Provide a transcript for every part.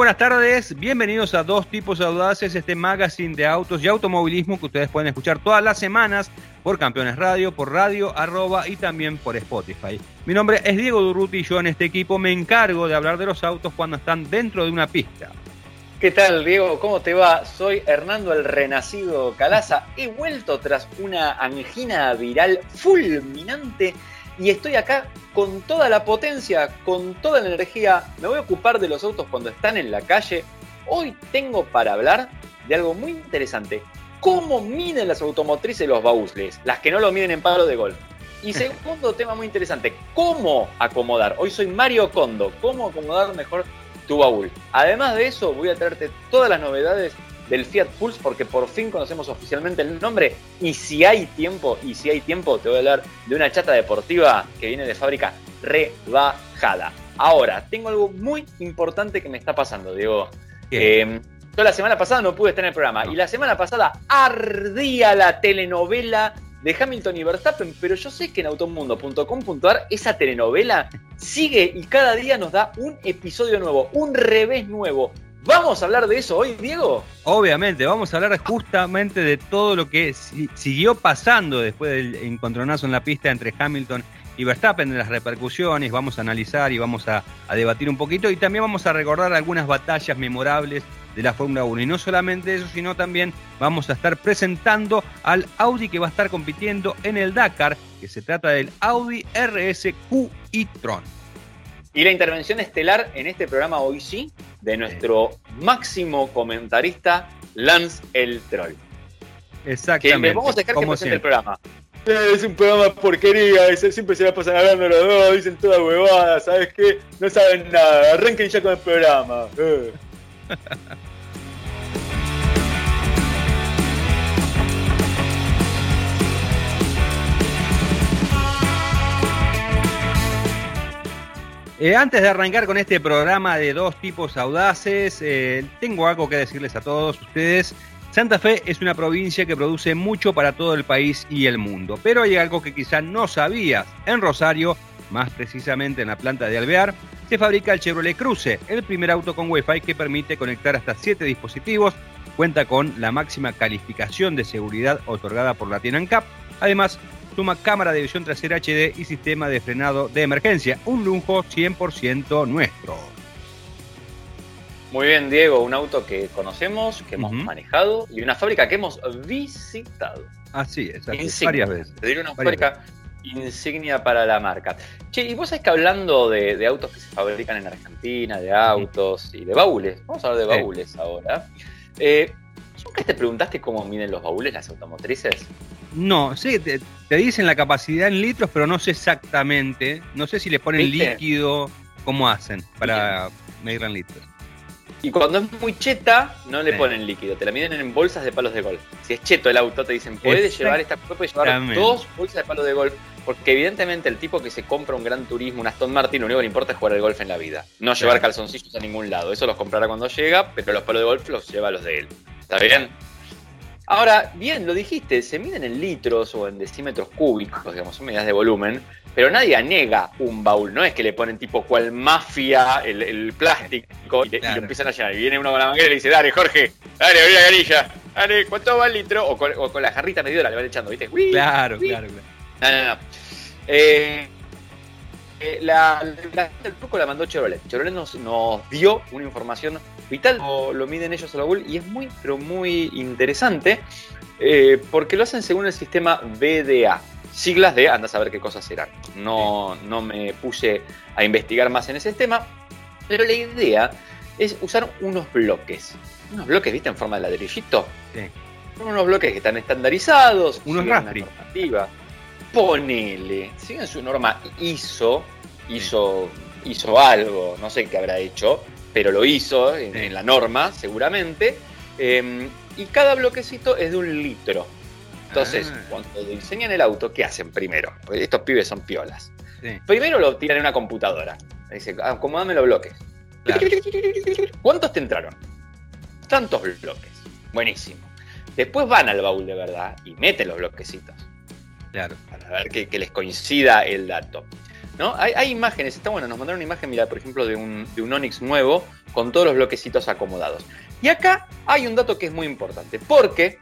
buenas tardes, bienvenidos a Dos Tipos Audaces, este magazine de autos y automovilismo que ustedes pueden escuchar todas las semanas por Campeones Radio, por Radio Arroba y también por Spotify. Mi nombre es Diego Durruti y yo en este equipo me encargo de hablar de los autos cuando están dentro de una pista. ¿Qué tal, Diego? ¿Cómo te va? Soy Hernando el Renacido Calaza. He vuelto tras una angina viral fulminante y estoy acá con toda la potencia, con toda la energía. Me voy a ocupar de los autos cuando están en la calle. Hoy tengo para hablar de algo muy interesante. ¿Cómo miden las automotrices los baúles? Las que no lo miden en palo de golf. Y segundo tema muy interesante, ¿cómo acomodar? Hoy soy Mario Kondo, ¿cómo acomodar mejor tu baúl? Además de eso, voy a traerte todas las novedades del Fiat Pulse porque por fin conocemos oficialmente el nombre y si hay tiempo, y si hay tiempo, te voy a hablar de una chata deportiva que viene de fábrica rebajada. Ahora, tengo algo muy importante que me está pasando, Diego. Eh, yo la semana pasada no pude estar en el programa y la semana pasada ardía la telenovela de Hamilton y Verstappen, pero yo sé que en automundo.com.ar esa telenovela sigue y cada día nos da un episodio nuevo, un revés nuevo, ¿Vamos a hablar de eso hoy, Diego? Obviamente, vamos a hablar justamente de todo lo que siguió pasando después del encontronazo en la pista entre Hamilton y Verstappen, de las repercusiones, vamos a analizar y vamos a, debatir un poquito y también vamos a recordar algunas batallas memorables de la Fórmula 1. Y no solamente eso, sino también vamos a estar presentando al Audi que va a estar compitiendo en el Dakar, que se trata del Audi RSQ e-tron. Y la intervención estelar en este programa hoy sí de nuestro máximo comentarista, Lance el Troll. Exactamente. Que vamos a dejar que presente el programa. Eh, es un programa porquería, siempre se la pasan hablando los dos, dicen toda huevada, ¿sabes qué? No saben nada, arranquen ya con el programa. Eh. Eh, antes de arrancar con este programa de dos tipos audaces, eh, tengo algo que decirles a todos ustedes. Santa Fe es una provincia que produce mucho para todo el país y el mundo, pero hay algo que quizás no sabías. En Rosario, más precisamente en la planta de Alvear, se fabrica el Chevrolet Cruze, el primer auto con Wi-Fi que permite conectar hasta 7 dispositivos, cuenta con la máxima calificación de seguridad otorgada por la TINANCAP, además suma cámara de visión trasera HD y sistema de frenado de emergencia. Un lujo 100% nuestro. Muy bien, Diego, un auto que conocemos, que hemos manejado y una fábrica que hemos visitado. Así es, varias veces. Te una fábrica insignia para la marca. Che, y vos sabés que hablando de, autos que se fabrican en Argentina, de autos y de baúles, vamos a hablar de baúles ahora. Eh, ¿Nunca te preguntaste cómo miden los baúles las automotrices? No, sí, te, dicen la capacidad en litros, pero no sé exactamente. No sé si le ponen líquido, cómo hacen para medir en litros. Y cuando es muy cheta, no le ponen líquido, te la miden en bolsas de palos de golf. Si es cheto el auto, te dicen, puedes llevar esta puede llevar dos bolsas de palos de golf. Porque evidentemente el tipo que se compra un gran turismo, un Aston Martin, lo único que le importa es jugar el golf en la vida. No llevar calzoncillos a ningún lado. Eso los comprará cuando llega, pero los palos de golf los lleva los de él. ¿Está bien? Ahora, bien, lo dijiste, se miden en litros o en decímetros cúbicos, digamos, son medidas de volumen, pero nadie anega un baúl, no es que le ponen tipo cual mafia el, plástico y, lo empiezan a llenar. Y viene uno con la manguera y le dice, dale, Jorge, dale, abrí la garilla, dale, ¿cuánto va el litro? O con, la jarrita medidora le van echando, ¿viste? claro, claro, claro. No, no, no. Eh, eh, la, el truco la mandó Chevrolet. Chevrolet nos, dio una información vital, lo, miden ellos al baúl y es muy, pero muy interesante eh, porque lo hacen según el sistema BDA. Siglas de, anda a saber qué cosas serán. No, no me puse a investigar más en ese tema, pero la idea es usar unos bloques. Unos bloques, ¿viste? En forma de ladrillito. Sí. Son unos bloques que están estandarizados. Unos raspberry ponele, siguen su norma hizo, hizo, hizo algo, no sé qué habrá hecho, pero lo hizo en, la norma, seguramente. Em, y cada bloquecito es de un litro. Entonces, ah. cuando diseñan el auto, ¿qué hacen primero? estos pibes son piolas. Primero lo tiran en una computadora. Dice, acomodame los bloques. ¿Cuántos te entraron? Tantos bloques. Buenísimo. Después van al baúl de verdad y meten los bloquecitos. Claro. Para ver que, les coincida el dato. ¿No? Hay, imágenes, está bueno, nos mandaron una imagen, mira, por ejemplo, de un, de un Onix nuevo con todos los bloquecitos acomodados. Y acá hay un dato que es muy importante, porque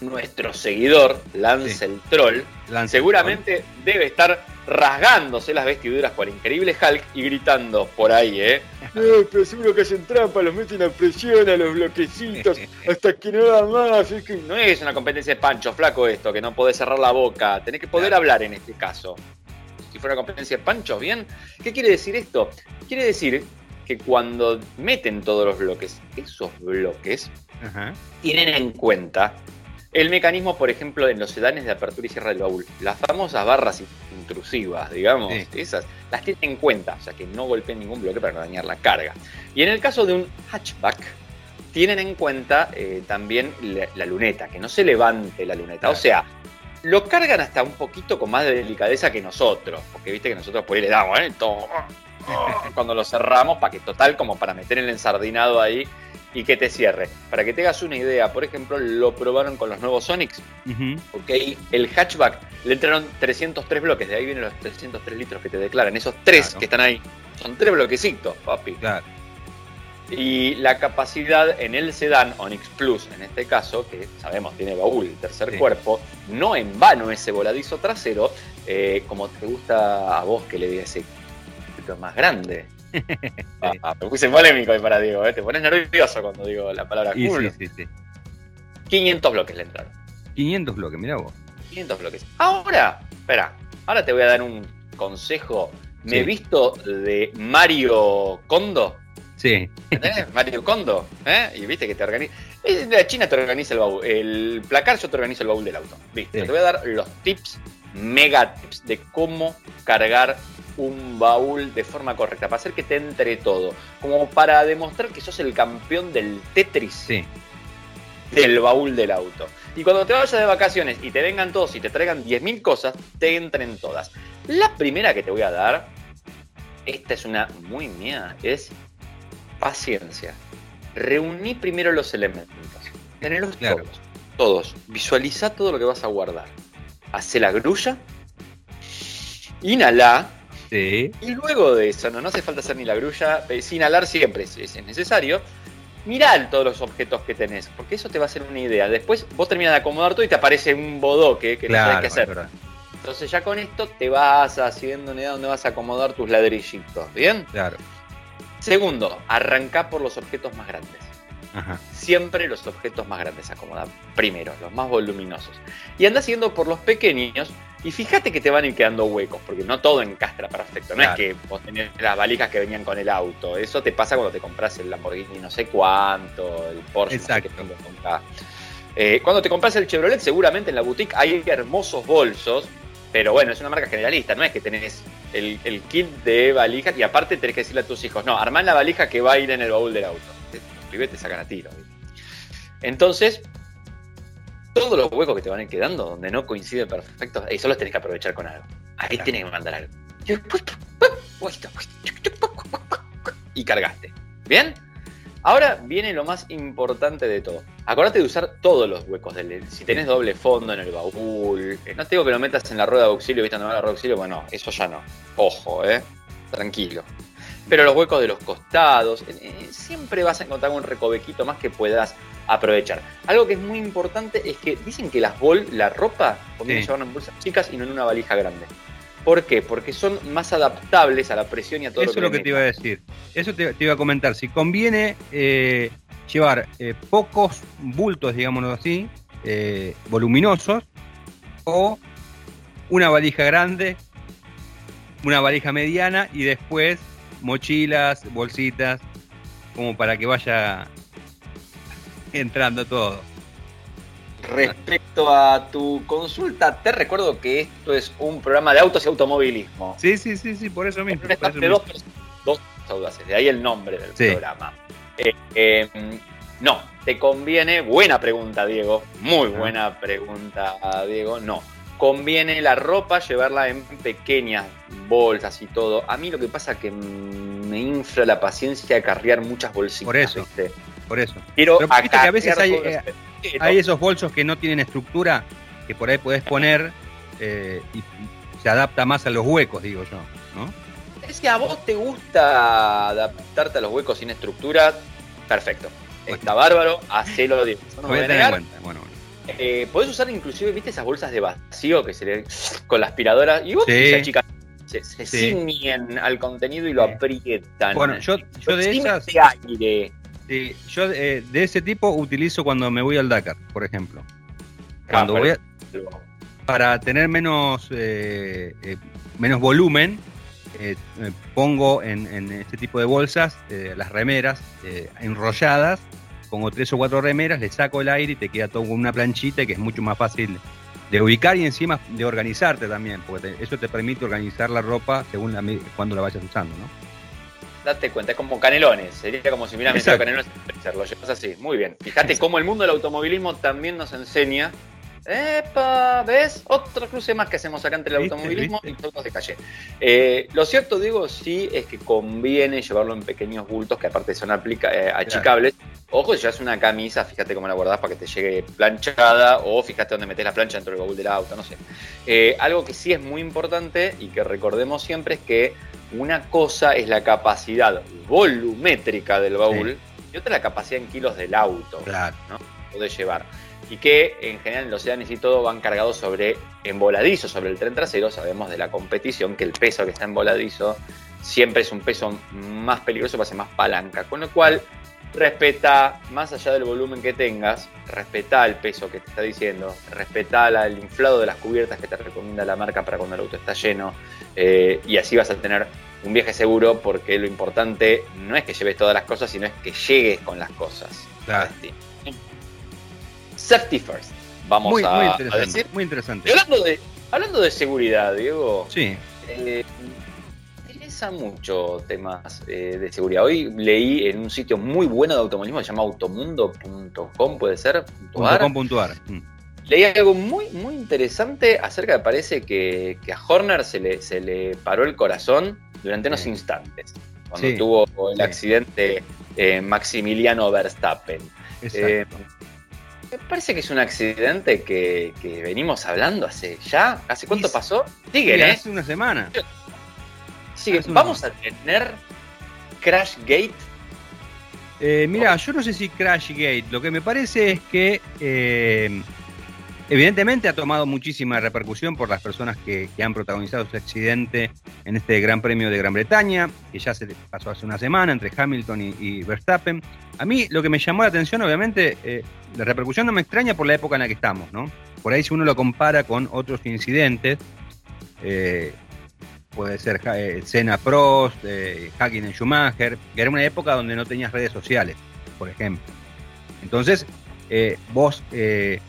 nuestro seguidor, Lance el Troll, seguramente debe estar rasgándose las vestiduras por increíble Hulk y gritando por ahí, ¿eh? eh pero seguro que hacen trampa, los meten a presión a los bloquecitos hasta que no da más. Es que no es una competencia de pancho, flaco esto, que no podés cerrar la boca. Tenés que poder hablar en este caso. Si fuera una competencia de pancho, ¿bien? ¿Qué quiere decir esto? Quiere decir que cuando meten todos los bloques, esos bloques tienen en cuenta el mecanismo, por ejemplo, en los sedanes de apertura y cierre del baúl, las famosas barras intrusivas, digamos, esas, las tienen en cuenta, o sea que no golpeen ningún bloque para no dañar la carga. Y en el caso de un hatchback, tienen en cuenta eh, también la, luneta, que no se levante la luneta. O sea, lo cargan hasta un poquito con más de delicadeza que nosotros, porque viste que nosotros por ahí le damos, ¿eh? Todo, cuando lo cerramos, para que total, como para meter el ensardinado ahí y que te cierre. Para que te hagas una idea, por ejemplo, lo probaron con los nuevos Sonics. porque el hatchback le entraron 303 bloques, de ahí vienen los 303 litros que te declaran. Esos tres que están ahí son tres bloquecitos, papi. Claro. Y la capacidad en el sedán Onix Plus, en este caso, que sabemos tiene baúl, tercer cuerpo, no en vano ese voladizo trasero, eh, como te gusta a vos que le diga ese más grande. Ah, me puse polémico ahí para Diego, ¿eh? te pones nervioso cuando digo la palabra sí, Sí, sí, 500 bloques le entraron. 500 bloques, mira vos. 500 bloques. Ahora, espera, ahora te voy a dar un consejo. Me he visto de Mario Kondo. Sí. ¿Entendés? Mario Kondo. ¿eh? Y viste que te organiza. La China te organiza el baúl. El placar yo te organizo el baúl del auto. Viste, te voy a dar los tips, mega tips de cómo cargar un baúl de forma correcta, para hacer que te entre todo, como para demostrar que sos el campeón del Tetris del baúl del auto. Y cuando te vayas de vacaciones y te vengan todos y te traigan 10.000 cosas, te entren todas. La primera que te voy a dar, esta es una muy mía, es paciencia. Reuní primero los elementos. Tenerlos todos. Todos. Visualiza todo lo que vas a guardar. Hace la grulla. Inhala y luego de eso, no, no hace falta hacer ni la grulla, eh, sin alar siempre si es necesario. Mirá todos los objetos que tenés, porque eso te va a hacer una idea. Después vos terminas de acomodar todo y te aparece un bodoque que no sabes qué hacer. Entonces ya con esto te vas haciendo una idea donde vas a acomodar tus ladrillitos, ¿bien? Claro. Segundo, arranca por los objetos más grandes. Siempre los objetos más grandes acomodan primero, los más voluminosos. Y anda siguiendo por los pequeños y fíjate que te van a ir quedando huecos, porque no todo encastra perfecto. No es que vos tenés las valijas que venían con el auto. Eso te pasa cuando te compras el Lamborghini no sé cuánto, el Porsche. Exacto. Eh, cuando te compras el Chevrolet, seguramente en la boutique hay hermosos bolsos, pero bueno, es una marca generalista. No es que tenés el, kit de valijas y aparte tenés que decirle a tus hijos, no, armá la valija que va a ir en el baúl del auto. Los te sacan a tiro. Puesto todos los huecos que te van a ir quedando, donde no coincide perfecto, eso los tenés que aprovechar con algo. Ahí tienes que mandar algo. Y cargaste. ¿Bien? Ahora viene lo más importante de todo. Acordate de usar todos los huecos del. Si tenés doble fondo en el baúl. Eh, no te digo que lo metas en la rueda de auxilio, ¿viste? No la rueda de auxilio, bueno, eso ya no. Ojo, eh. Tranquilo. Pero los huecos de los costados. Eh, eh, siempre vas a encontrar un recovequito más que puedas aprovechar. Algo que es muy importante es que dicen que las bol, la ropa, conviene llevarla en bolsas chicas y no en una valija grande. ¿Por qué? Porque son más adaptables a la presión y a todo Eso lo que, es lo que te iba a decir. Eso te, iba a comentar. Si conviene eh, llevar eh, pocos bultos, digámoslo así, eh, voluminosos, o una valija grande, una valija mediana y después mochilas, bolsitas, como para que vaya entrando todo. Respecto a tu consulta, te recuerdo que esto es un programa de autos y automovilismo. Sí, sí, sí, sí, por eso mismo. Dos, audaces, de ahí el nombre del programa. Eh, em, no, te conviene, buena pregunta, Diego, muy buena pregunta, Diego, no. Conviene la ropa llevarla en pequeñas bolsas y todo. A mí lo que pasa es que me infla la paciencia de cargar muchas bolsitas. Por eso por eso. Pero, viste que a veces eh, hay, esos bolsos que no tienen estructura, que por ahí podés poner eh, y se adapta más a los huecos, digo yo. ¿no? Si a vos te gusta adaptarte a los huecos sin estructura, perfecto. Está bárbaro, hacelo. No voy a tener en cuenta. Bueno, eh, podés usar inclusive, viste, esas bolsas de vacío que se le con la aspiradora y vos sí. chica se, se ciñen al contenido y lo aprietan. Bueno, yo, yo de esas. aire. Sí, yo eh, de ese tipo utilizo cuando me voy al Dakar, por ejemplo. Cuando voy a, para tener menos eh, eh, menos volumen, pongo en, en, este tipo de bolsas las remeras enrolladas pongo tres o cuatro remeras, le saco el aire y te queda todo con una planchita que es mucho más fácil de ubicar y encima de organizarte también, porque eso te permite organizar la ropa según la, cuando la vayas usando, ¿no? Date cuenta, es como canelones, sería como si metido canelones lo llevas así, muy bien. Fíjate cómo el mundo del automovilismo también nos enseña ¡Epa! ¿Ves? Otro cruce más que hacemos acá entre el automovilismo y autos de calle. Eh, lo cierto, digo, sí es que conviene llevarlo en pequeños bultos que aparte son aplica eh, achicables. Ojo, si llevas una camisa, fíjate cómo la guardás para que te llegue planchada o fíjate dónde metes la plancha dentro del baúl del auto, no sé. Eh, algo que sí es muy importante y que recordemos siempre es que una cosa es la capacidad volumétrica del baúl y otra la capacidad en kilos del auto. Claro. ¿no? Puede llevar y que en general en los sedanes y todo van cargados sobre emboladizo, sobre el tren trasero. Sabemos de la competición que el peso que está emboladizo siempre es un peso más peligroso, ser más palanca. Con lo cual, respeta, más allá del volumen que tengas, respeta el peso que te está diciendo, respeta el inflado de las cubiertas que te recomienda la marca para cuando el auto está lleno, eh, y así vas a tener un viaje seguro porque lo importante no es que lleves todas las cosas, sino es que llegues con las cosas. Claro. Safety first. Vamos muy, a, muy interesante, decir. Muy interesante. hablando de, hablando de seguridad, Diego. Sí. Eh, mucho temas eh, de seguridad. Hoy leí en un sitio muy bueno de automovilismo se llama automundo.com, puede ser. .com.ar. Mm. Leí algo muy, muy interesante acerca de parece que, que, a Horner se le, se le paró el corazón durante unos instantes. Cuando Sí. tuvo el Sí. accidente eh, Maximiliano Verstappen. Eh, me parece que es un accidente que, que venimos hablando hace ya. ¿Hace cuánto pasó? Siguen, Mira, ¿eh? hace una semana. Una- Vamos a tener Crash Gate. Eh, mira, yo no sé si Crashgate, lo que me parece es que eh, evidentemente ha tomado muchísima repercusión por las personas que, que han protagonizado ese accidente en este Gran Premio de Gran Bretaña, que ya se pasó hace una semana entre Hamilton y, y Verstappen. A mí lo que me llamó la atención, obviamente, eh, la repercusión no me extraña por la época en la que estamos, ¿no? Por ahí si uno lo compara con otros incidentes, eh, puede ser eh, Prost, eh, Hakkinen Schumacher, que era una época donde no tenías redes sociales, por ejemplo. Entonces, eh, vos, eh,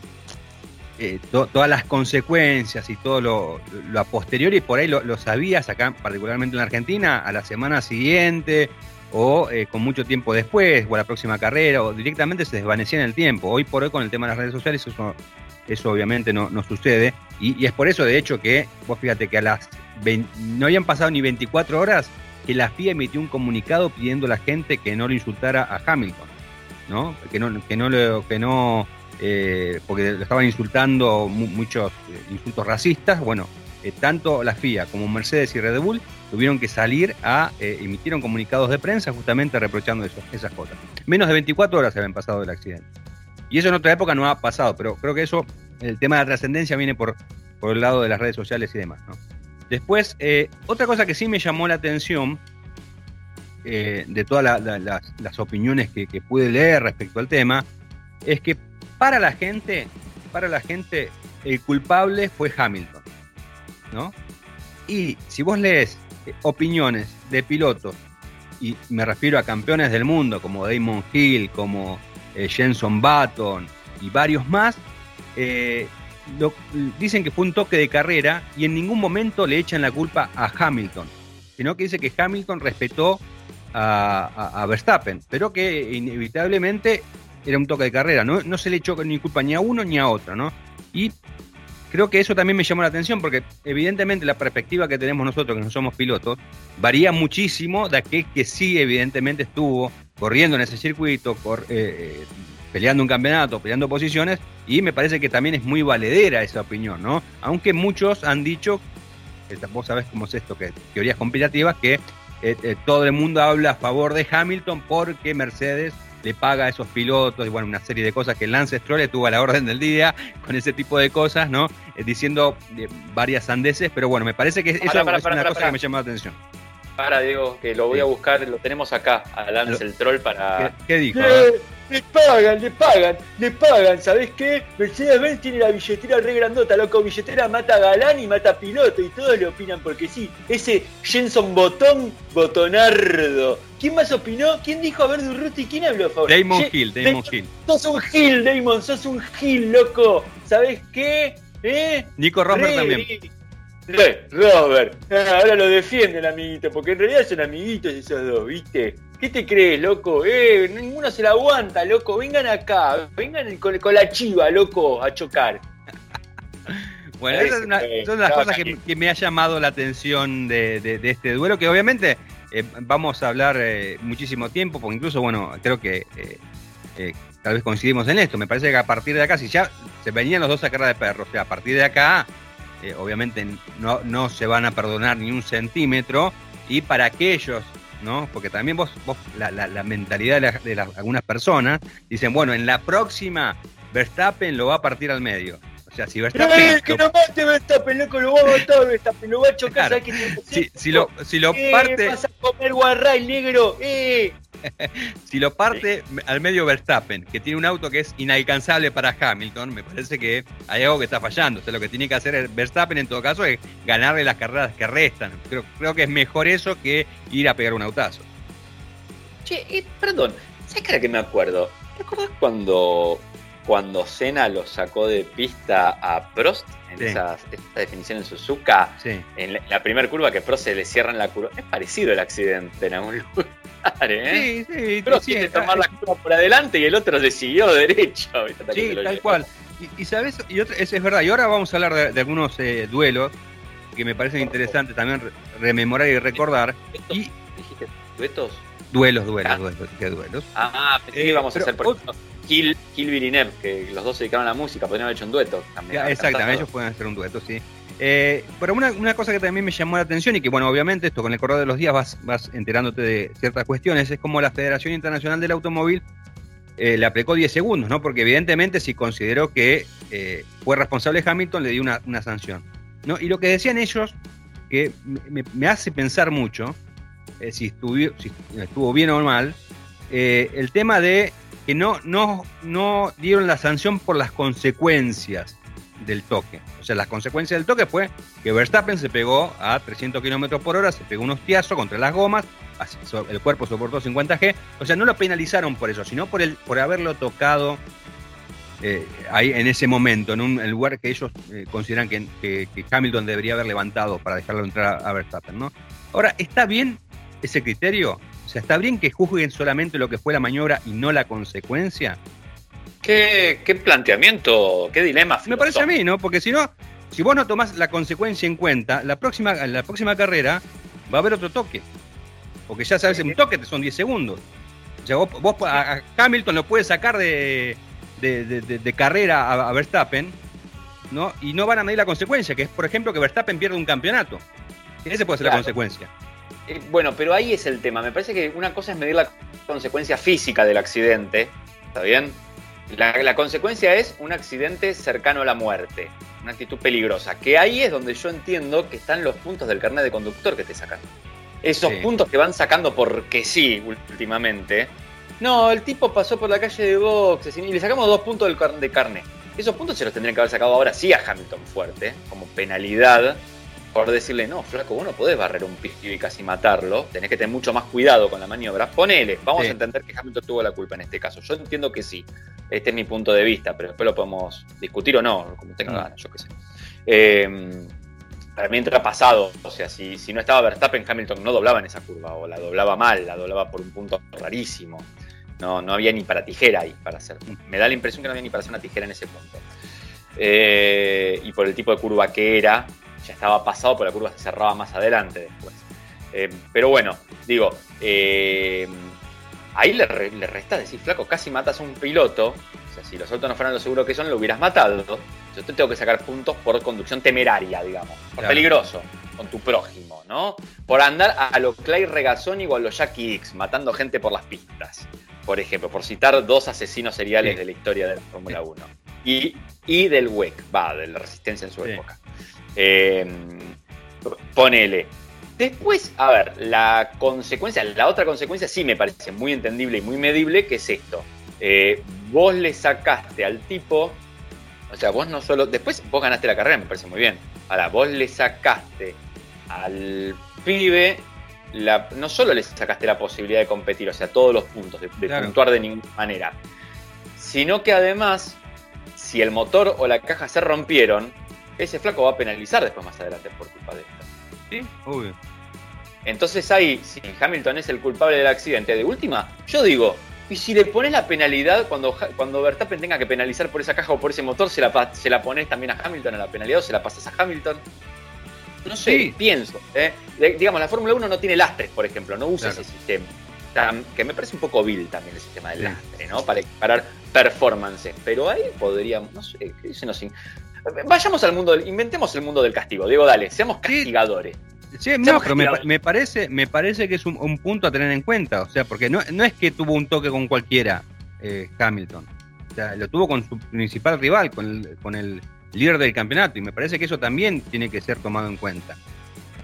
eh, to- todas las consecuencias y todo lo, lo a posteriori, por ahí lo, lo sabías acá, particularmente en Argentina, a la semana siguiente o con mucho tiempo después, o a la próxima carrera, o directamente se desvanecía en el tiempo. Hoy por hoy con el tema de las redes sociales eso, eso obviamente no, no sucede. Y, y es por eso, de hecho, que vos fíjate que a las 20 no habían pasado ni 24 horas que la FIA emitió un comunicado pidiendo a la gente que no lo insultara a Hamilton, ¿no? Que no, que no, lo- que no eh, porque lo estaban insultando mu- muchos eh, insultos racistas. Bueno, eh, tanto la FIA como Mercedes y Red Bull tuvieron que salir a eh, emitieron comunicados de prensa justamente reprochando eso- esas cosas. Menos de 24 horas se habían pasado del accidente. Y eso en otra época no ha pasado, pero creo que eso, el tema de la trascendencia viene por, por el lado de las redes sociales y demás. ¿no? Después, eh, otra cosa que sí me llamó la atención eh, de todas la- la- las, opiniones que, pude leer respecto al tema, es que para la gente, para la gente, el culpable fue Hamilton, ¿no? Y si vos lees eh, opiniones de pilotos, y me refiero a campeones del mundo como Damon Hill, como Jenson Button y varios más, dicen que fue un toque de carrera y en ningún momento le echan la culpa a Hamilton, sino que dice que Hamilton respetó a, Verstappen, pero que inevitablemente era un toque de carrera, no, se le echó ni culpa ni a uno ni a otro, ¿no? Y creo que eso también me llamó la atención porque evidentemente la perspectiva que tenemos nosotros, que no somos pilotos, varía muchísimo de aquel que sí evidentemente estuvo corriendo en ese circuito, cor- eh, peleando un campeonato, peleando posiciones, y me parece que también es muy valedera esa opinión, ¿no? Aunque muchos han dicho vos sabés cómo es esto, que teorías conspirativas, que todo el mundo habla a favor de Hamilton porque Mercedes le paga a esos pilotos y bueno, una serie de cosas que Lance Stroll estuvo a la orden del día con ese tipo de cosas, ¿no? diciendo varias sandeces, pero bueno, me parece que eso es una cosa que me llama la atención. Para, Diego, que lo voy a buscar, lo tenemos acá, a Lance el Troll para... ¿Qué, dijo? Le, pagan, le pagan, le pagan, ¿sabés qué? Mercedes-Benz tiene la billetera re grandota, loco, billetera mata a Galán y mata a piloto y todos le opinan porque sí. Ese Jenson Botón, Botonardo. ¿Quién más opinó? ¿Quién dijo a ver Durruti? ¿Quién habló a favor? Damon Hill, Damon Hill. Sos un Hill, Damon, sos un Hill, loco. ¿Sabés qué? ¿Eh? Nico Rosberg también. Eh, Robert, ah, ahora lo defiende el amiguito, porque en realidad son amiguitos esos dos, ¿viste? ¿Qué te crees, loco? Eh, ninguno se la aguanta, loco. Vengan acá, vengan con, la chiva, loco, a chocar. Bueno, esas son, las cosas que, me ha llamado la atención de, este duelo, que obviamente eh, vamos a hablar eh, muchísimo tiempo, porque incluso, bueno, creo que tal vez coincidimos en esto. Me parece que a partir de acá, si ya se venían los dos a cara de perro, o sea, a partir de acá eh, obviamente no, no se van a perdonar ni un centímetro, y para aquellos, ¿no? Porque también vos, vos la, la, mentalidad de, algunas personas dicen, bueno, en la próxima Verstappen lo va a partir al medio. O sea, si Verstappen. ¡Eh, que no mate Verstappen, loco! Lo va a matar Verstappen, lo va a chocar. Claro. Si, si, lo, si lo eh, parte. vas a comer guarray negro! ¡Eh! si lo parte al medio Verstappen, que tiene un auto que es inalcanzable para Hamilton, me parece que hay algo que está fallando. O sea, lo que tiene que hacer Verstappen en todo caso es ganarle las carreras que restan. Creo, creo que es mejor eso que ir a pegar un autazo. Che, eh, perdón, ¿sabes que me acuerdo? ¿Te acuerdas cuando, cuando Senna lo sacó de pista a Prost? En esa, definición en Suzuka, en la, primera curva que Prost se le cierran la curva. Es parecido el accidente en algún lugar. ¿eh? Sí, sí, Pero sí, tomar la curva por adelante y el otro le siguió derecho. Sí, tal cual. Y, sabes, y es, verdad, y ahora vamos a hablar de, algunos eh, duelos que me parecen interesantes también rememorar y recordar. Y, ¿Dijiste duetos? Duelos, duelos, ah. duelos, duelos. Ah, pensé que íbamos a hacer por Gil, Gil que los dos se dedicaron a la música, podrían haber hecho un dueto también. exactamente, ellos pueden hacer un dueto, sí. Eh, pero una, una, cosa que también me llamó la atención y que, bueno, obviamente esto con el correr de los días vas, vas enterándote de ciertas cuestiones, es como la Federación Internacional del Automóvil eh, le aplicó 10 segundos, ¿no? Porque evidentemente si consideró que eh, fue responsable Hamilton, le dio una, una, sanción. ¿no? Y lo que decían ellos, que me, hace pensar mucho, si, estuvo, si estuvo bien o mal, el tema de que no, no, no dieron la sanción por las consecuencias del toque. O sea, las consecuencias del toque fue que Verstappen se pegó a 300 kilómetros por hora, se pegó un hostiazo contra las gomas, el cuerpo soportó 50G. O sea, no lo penalizaron por eso, sino por, el, por haberlo tocado eh, ahí en ese momento, en un lugar que ellos eh, consideran que, Hamilton debería haber levantado para dejarlo entrar a, Verstappen. ¿no? Ahora, ¿está bien ese criterio? Sea, ¿está bien que juzguen solamente lo que fue la maniobra y no la consecuencia? ¿Qué, planteamiento, qué dilema? Me parece a mí, ¿no? Porque si no, si vos no tomás la consecuencia en cuenta, la próxima, la próxima carrera va a haber otro toque. Porque ya sabes, un toque son 10 segundos. O sea, vos, a Hamilton lo puedes sacar de, carrera a, Verstappen, ¿no? Y no van a medir la consecuencia, que es, por ejemplo, que Verstappen pierde un campeonato. Esa puede ser la consecuencia. Eh, bueno, pero ahí es el tema. Me parece que una cosa es medir la consecuencia física del accidente, ¿está bien? La, consecuencia es un accidente cercano a la muerte, una actitud peligrosa, que ahí es donde yo entiendo que están los puntos del carnet de conductor que te sacan. Esos puntos que van sacando porque sí últimamente. No, el tipo pasó por la calle de boxes y le sacamos dos puntos del de carne. Esos puntos se los tendrían que haber sacado ahora sí a Hamilton fuerte, como penalidad por decirle, no, flaco, vos no podés barrer un pibe y casi matarlo, tenés que tener mucho más cuidado con la maniobra. Ponele, vamos a entender que Hamilton tuvo la culpa en este caso. Yo entiendo que sí, este es mi punto de vista, pero después lo podemos discutir o no, como tenga mm. ganas, yo qué sé. Eh, para mí entra pasado, o sea, si, si no estaba Verstappen, Hamilton no doblaba en esa curva, o la doblaba mal, la doblaba por un punto rarísimo. No, no había ni para tijera ahí para hacer. Me da la impresión que no había ni para hacer una tijera en ese punto. Eh, y por el tipo de curva que era, ya estaba pasado, pero la curva se cerraba más adelante después. Eh, pero bueno, digo, eh, ahí le, resta decir, flaco, casi matas a un piloto. O sea, si los autos no fueran lo seguro que son, lo hubieras matado. Yo te tengo que sacar puntos por conducción temeraria, digamos, por peligroso. con tu prójimo, ¿no? Por andar a lo Clay Regazzoni o a los Jackie X, matando gente por las pistas, por ejemplo, por citar dos asesinos seriales Sí. de la historia de la Fórmula 1. Y, y del WEC, va, de la Resistencia en su Sí. época. Eh, ponele. Después, a ver, la consecuencia, la otra consecuencia sí me parece muy entendible y muy medible, que es esto. Eh, vos le sacaste al tipo, o sea, vos no solo, después vos ganaste la carrera, me parece muy bien. Ahora, vos le sacaste al pibe, la, no solo le sacaste la posibilidad de competir, o sea, todos los puntos, de, de Claro. puntuar de ninguna manera, sino que además, si el motor o la caja se rompieron, ese flaco va a penalizar después más adelante por culpa de esto. Sí, obvio. Entonces ahí, si Hamilton es el culpable del accidente, de última, yo digo, y si le pones la penalidad cuando, cuando Verstappen tenga que penalizar por esa caja o por ese motor, se la, se la pones también a Hamilton a la penalidad o se la pasas a Hamilton. No sé, Sí. pienso. ¿eh? Digamos, la Fórmula 1 no tiene lastres, por ejemplo, no usa Claro. ese sistema. Que me parece un poco vil también el sistema del lastre, ¿no? Para equiparar performances. Pero ahí podríamos, no sé, ¿qué dicen los Vayamos al mundo, del, inventemos el mundo del castigo. Diego, dale, seamos castigadores. Sí, no, pero me, parece, me parece que es un, un punto a tener en cuenta. O sea, porque no, no es que tuvo un toque con cualquiera eh, Hamilton. O sea, lo tuvo con su principal rival, con el, con el líder del campeonato. Y me parece que eso también tiene que ser tomado en cuenta.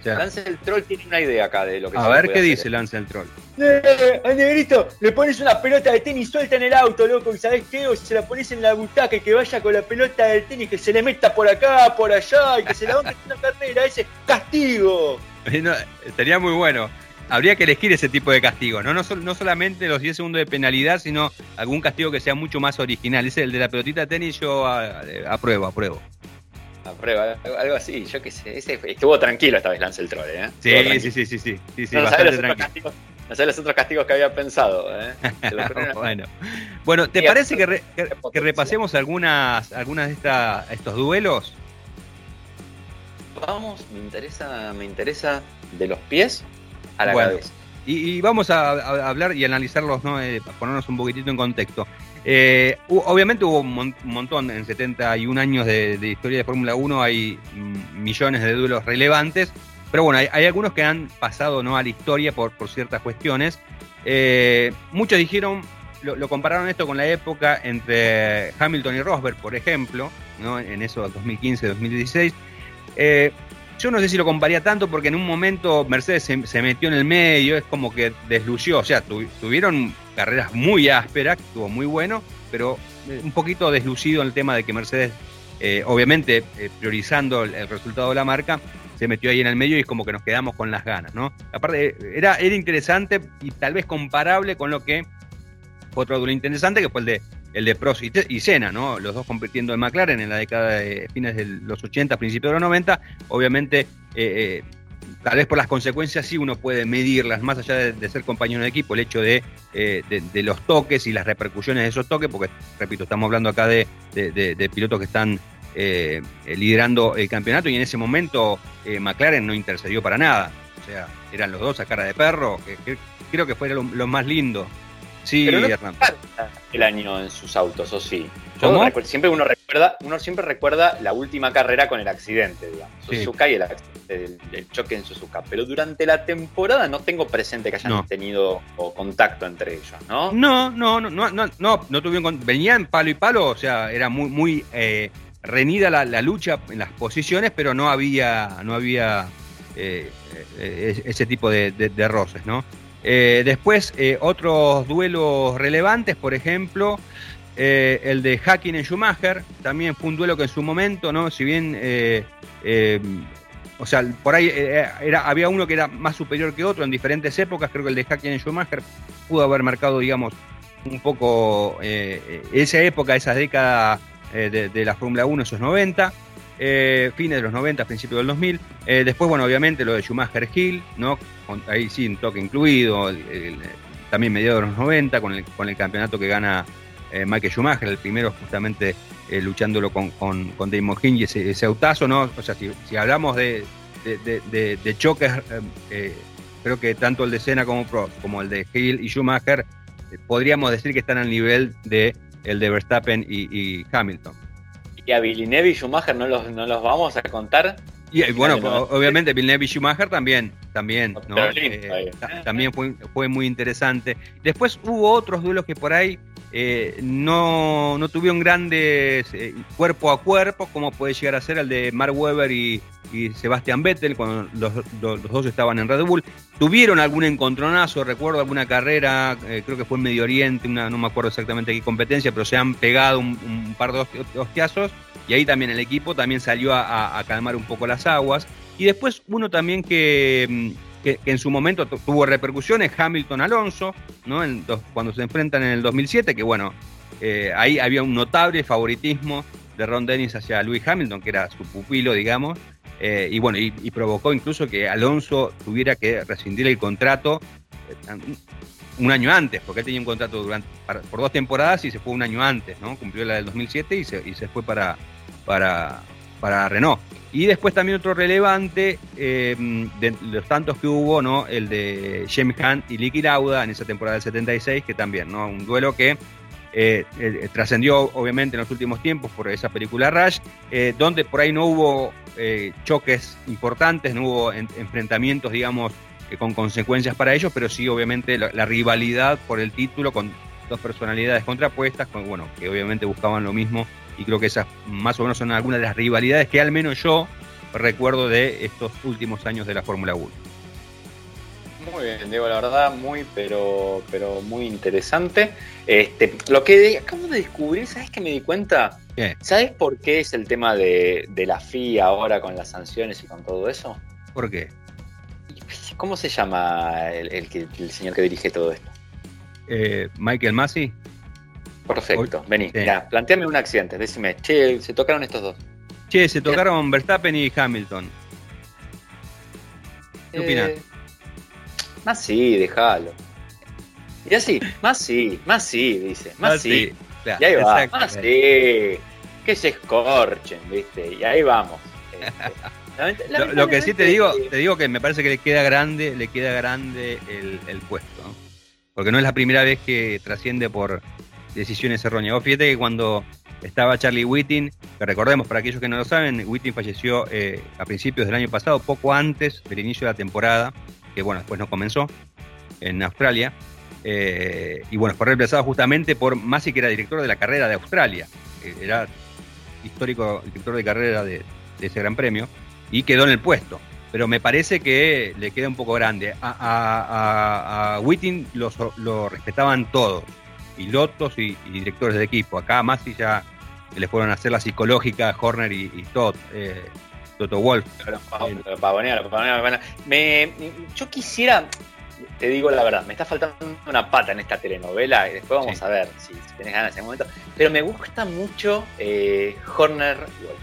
Sea, Lance el troll tiene una idea acá de lo que a se ver puede qué hacer. dice Lance el Troll. Eh, al negrito le pones una pelota de tenis suelta en el auto, loco, y sabes qué, o se la pones en la butaca y que vaya con la pelota del tenis, que se le meta por acá, por allá, y que se la banque en una carrera, ese castigo. No, estaría muy bueno. Habría que elegir ese tipo de castigo, ¿no? No, sol- no solamente los 10 segundos de penalidad, sino algún castigo que sea mucho más original. Ese, el de la pelotita de tenis, yo ah, eh, apruebo, apruebo. A prueba, algo- así, yo qué sé. Ese estuvo tranquilo esta vez Lance el troll, ¿eh? Sí, sí, sí, sí, sí, sí, sí, no, bastante los otros tranquilo. castigos, no sabés los otros castigos que había pensado, ¿eh? Bueno. bueno, ¿te parece que, re- que- repasemos algunas, algunas de esta- estos duelos? Vamos, me interesa, me interesa de los pies a la Bueno. cabeza. Y, y vamos a, a hablar y analizarlos, ¿no? Eh, para ponernos un poquitito en contexto. Eh, obviamente hubo un, mon- un montón, en 71 años de, de historia de Fórmula 1 hay mm, millones de duelos relevantes, pero bueno, hay, algunos que han pasado ¿no? a la historia por, por ciertas cuestiones. Eh, muchos dijeron, lo, compararon esto con la época entre Hamilton y Rosberg, por ejemplo, ¿no? en eso 2015-2016. Eh, yo no sé si lo compararía tanto porque en un momento Mercedes se, metió en el medio, es como que desluyó, o sea, tu- tuvieron carreras muy ásperas, estuvo muy bueno, pero eh, un poquito deslucido en el tema de que Mercedes, eh, obviamente eh, priorizando el, resultado de la marca, se metió ahí en el medio y es como que nos quedamos con las ganas, ¿no? Aparte, era, era interesante y tal vez comparable con lo que fue otro duelo interesante, que fue el de el de Prost y, y Senna, ¿no? Los dos compitiendo en McLaren en la década de fines de los 80, principios de los 90. Obviamente, eh, eh, tal vez por las consecuencias sí uno puede medirlas, más allá de, ser compañero de equipo, el hecho de, eh, de, los toques y las repercusiones de esos toques, porque, repito, estamos hablando acá de, pilotos que están eh, liderando el campeonato y en ese momento McLaren no intercedió para nada. O sea, eran los dos a cara de perro, que creo que fue lo, lo más lindo. Sí, Pero no- Hernán. el año en sus autos, o sí. ¿Cómo? siempre uno recuerda, uno siempre recuerda la última carrera con el accidente, digamos. Sí. Suzuka y el, el, el choque en Suzuka. Pero durante la temporada no tengo presente que hayan No. tenido o contacto entre ellos, ¿no? No, no, no, no, no, no, no tuvieron venían palo y palo, o sea, era muy, muy eh, reñida la, la lucha en las posiciones, pero no había, no había eh, eh, ese tipo de, de- de roces, ¿no? Eh, después, eh, otros duelos relevantes, por ejemplo, eh, el de Hacking en Schumacher, también fue un duelo que en su momento, ¿no? Si bien, o sea, por ahí era, había uno que era más superior que otro en diferentes épocas, creo que el de Hacking en Schumacher pudo haber marcado, digamos, un poco esa época, esa década de, de la Fórmula 1, esos 90, eh, fines de los 90, principios del 2000. Eh, después, bueno, obviamente lo de Schumacher Hill, ¿no? Ahí sí, un toque incluido, el- el- también mediados de los 90, con el, con el campeonato que gana eh, Michael Schumacher, el primero justamente eh, luchándolo con, con, con Damon y ese, ese autazo, ¿no? O sea, si, hablamos de, de, de- choques, eh, creo que tanto el de Senna como Prost, como el de Hill y Schumacher, podríamos decir que están al nivel de el de Verstappen y Hamilton. Y a Villeneuve y Schumacher no los, no los vamos a contar. Y, bueno, obviamente Villeneuve y Schumacher también, también, ¿no? Eh, también fue, fue muy interesante. Después hubo otros duelos que por ahí eh, no, no, tuvieron grandes eh, cuerpo a cuerpo, como puede llegar a ser el de Mark Webber y, Sebastian Vettel, cuando los, dos estaban en Red Bull. Tuvieron algún encontronazo, recuerdo alguna carrera, creo que fue en Medio Oriente, una, no me acuerdo exactamente qué competencia, pero se han pegado un, par de hostiazos y ahí también el equipo también salió a, calmar un poco las aguas. Y después uno también que, mm, en su momento tuvo repercusiones, Hamilton-Alonso, ¿no? cuando se enfrentan en el 2007, que bueno, eh, ahí había un notable favoritismo de Ron Dennis hacia Louis Hamilton, que era su pupilo, digamos, eh, y bueno, y, provocó incluso que Alonso tuviera que rescindir el contrato eh, un año antes, porque él tenía un contrato durante, por dos temporadas y se fue un año antes, ¿no? Cumplió la del 2007 y se, y se fue para, para, para Renault. Y después también otro relevante eh, de los tantos que hubo, ¿no? El de James Hunt y Licky Lauda en esa temporada del 76, que también, ¿no? Un duelo que eh, eh, trascendió obviamente en los últimos tiempos por esa película Rush, donde por ahí no hubo choques importantes, no hubo enfrentamientos, digamos, con consecuencias para ellos, pero sí obviamente la, rivalidad por el título con dos personalidades contrapuestas, con, bueno, que obviamente buscaban lo mismo y creo que esas más o menos son algunas de las rivalidades que al menos yo recuerdo de estos últimos años de la Fórmula 1. Muy bien, Diego, la verdad, muy, pero, pero muy interesante. Este, lo que acabo de descubrir, ¿sabes que me di cuenta? ¿Sabes por qué es el tema de, la FIA ahora con las sanciones y con todo eso? ¿Por qué? ¿Cómo se llama el, el, señor que dirige todo esto? Eh, Michael Massey. Perfecto, vení, ya, planteame un accidente, decime, che, se tocaron estos dos. Che, se tocaron Verstappen y Hamilton. ¿Qué eh, Más sí, déjalo. Y así, más sí, más sí, dice, más, sí. y ahí va, más sí. Que se escorchen, ¿viste? Y ahí vamos. Este, lo, que sí te digo, te digo que me parece que le queda grande, le queda grande el, el puesto. Porque no es la primera vez que trasciende por, decisiones erróneas. Vos fíjate que cuando estaba Charlie Whiting, que recordemos para aquellos que no lo saben, Whiting falleció eh, a principios del año pasado, poco antes del inicio de la temporada, que bueno, después no comenzó en Australia. Eh, y bueno, fue reemplazado justamente por Masi, que era director de la carrera de Australia. era histórico director de carrera de, ese gran premio y quedó en el puesto. Pero me parece que le queda un poco grande. A, Whiting lo respetaban todos pilotos y, directores de equipo. Acá Masi ya le fueron a hacer la psicológica Horner y, y Todd, eh, Toto Wolf. Me, yo quisiera, te digo la verdad, me está faltando una pata en esta telenovela y después vamos a ver si, tenés ganas en ese momento. Pero me gusta mucho eh, Horner Wolf.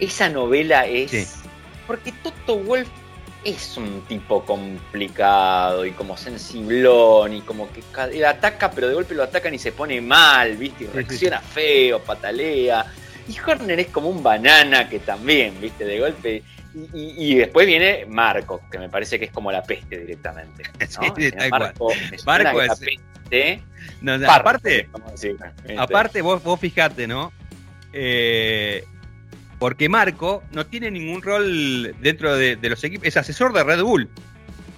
Esa novela es. Porque Toto Wolf es un tipo complicado y como sensiblón y como que ataca, pero de golpe lo atacan y se pone mal, ¿viste? Y reacciona feo, patalea. Y Horner es como un banana que también, ¿viste? De golpe. Y, después viene Marco, que me parece que es como la peste directamente. Marco, es, Marco es la peste. aparte, aparte vos, vos fijate, ¿no? Eh, porque Marco no tiene ningún rol dentro de, los equipos, es asesor de Red Bull.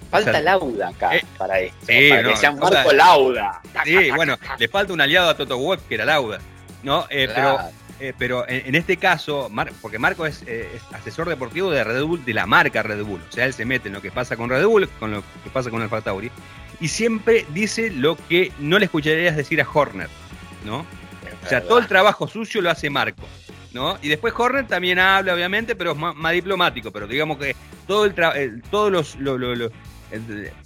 Falta Lauda acá eh, para esto, sí, para que sea Marco Lauda. Sí, bueno, le falta un aliado a Toto Wolff que era Lauda. ¿no? Eh, Pero, eh, pero en, este caso, porque Marco es, asesor deportivo de Red Bull, de la marca Red Bull. O sea, él se mete en lo que pasa con Red Bull, con lo que pasa con el Tauri. Y siempre dice lo que no le escucharías decir a Horner. ¿no? O sea, todo el trabajo sucio lo hace Marco. Y después Horner también habla, obviamente, pero es más, diplomático, pero digamos que todo el, todos los lo,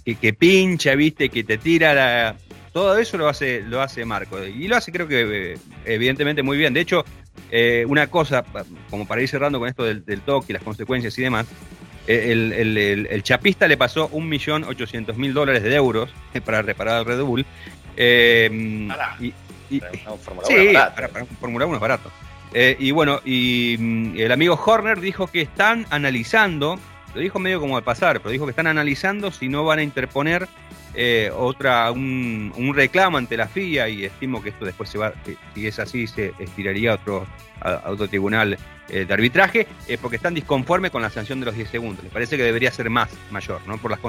que, pincha, viste, que te tira todo eso lo hace, lo hace Marco. Y lo hace creo que evidentemente muy bien. De hecho, eh, una cosa, como para ir cerrando con esto del, toque y las consecuencias y demás, eh, el, chapista le pasó 1.800.000 dólares de euros para reparar el Red Bull. Eh, y, sí, para, para, un Fórmula 1 es barato. Eh, y bueno, y mm, el amigo Horner dijo que están analizando, lo dijo medio como de pasar, pero dijo que están analizando si no van a interponer eh, otra un, reclamo ante la FIA y estimo que esto después se va, si es así, se estiraría otro, a, otro tribunal eh, de arbitraje, es porque están disconformes con la sanción de los 10 segundos. Les parece que debería ser más, mayor, ¿no? Por las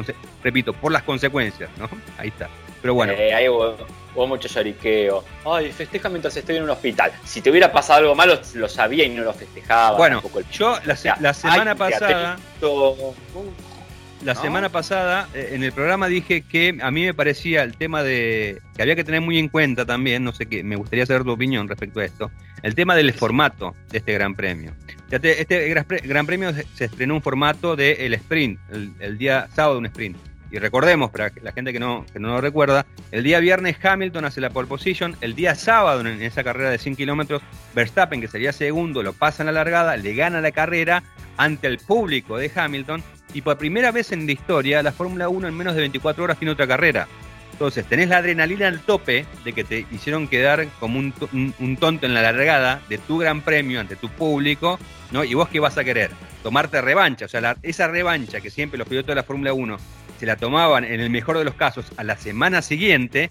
repito, por las consecuencias, ¿no? Ahí está. Pero bueno. Eh, ahí hubo, mucho lloriqueo. Ay, festeja mientras estoy en un hospital. Si te hubiera pasado algo malo, lo sabía y no lo festejaba. Bueno, yo la, semana pasada. La semana pasada en el programa dije que a mí me parecía el tema de que había que tener muy en cuenta también, no sé qué, me gustaría saber tu opinión respecto a esto, el tema del formato de este Gran Premio. Este Gran Premio se estrenó un formato del el sprint, el, día sábado un sprint. Y recordemos, para la gente que no, que no lo recuerda, el día viernes Hamilton hace la pole position, el día sábado en esa carrera de 100 kilómetros, Verstappen, que sería segundo, lo pasa en la largada, le gana la carrera ante el público de Hamilton y por primera vez en la historia la Fórmula 1 en menos de 24 horas tiene otra carrera. Entonces, tenés la adrenalina al tope de que te hicieron quedar como un, tonto en la largada de tu gran premio ante tu público, ¿no? Y vos qué vas a querer? Tomarte revancha, o sea, esa revancha que siempre los pilotos de la Fórmula 1 se la tomaban en el mejor de los casos a la semana siguiente,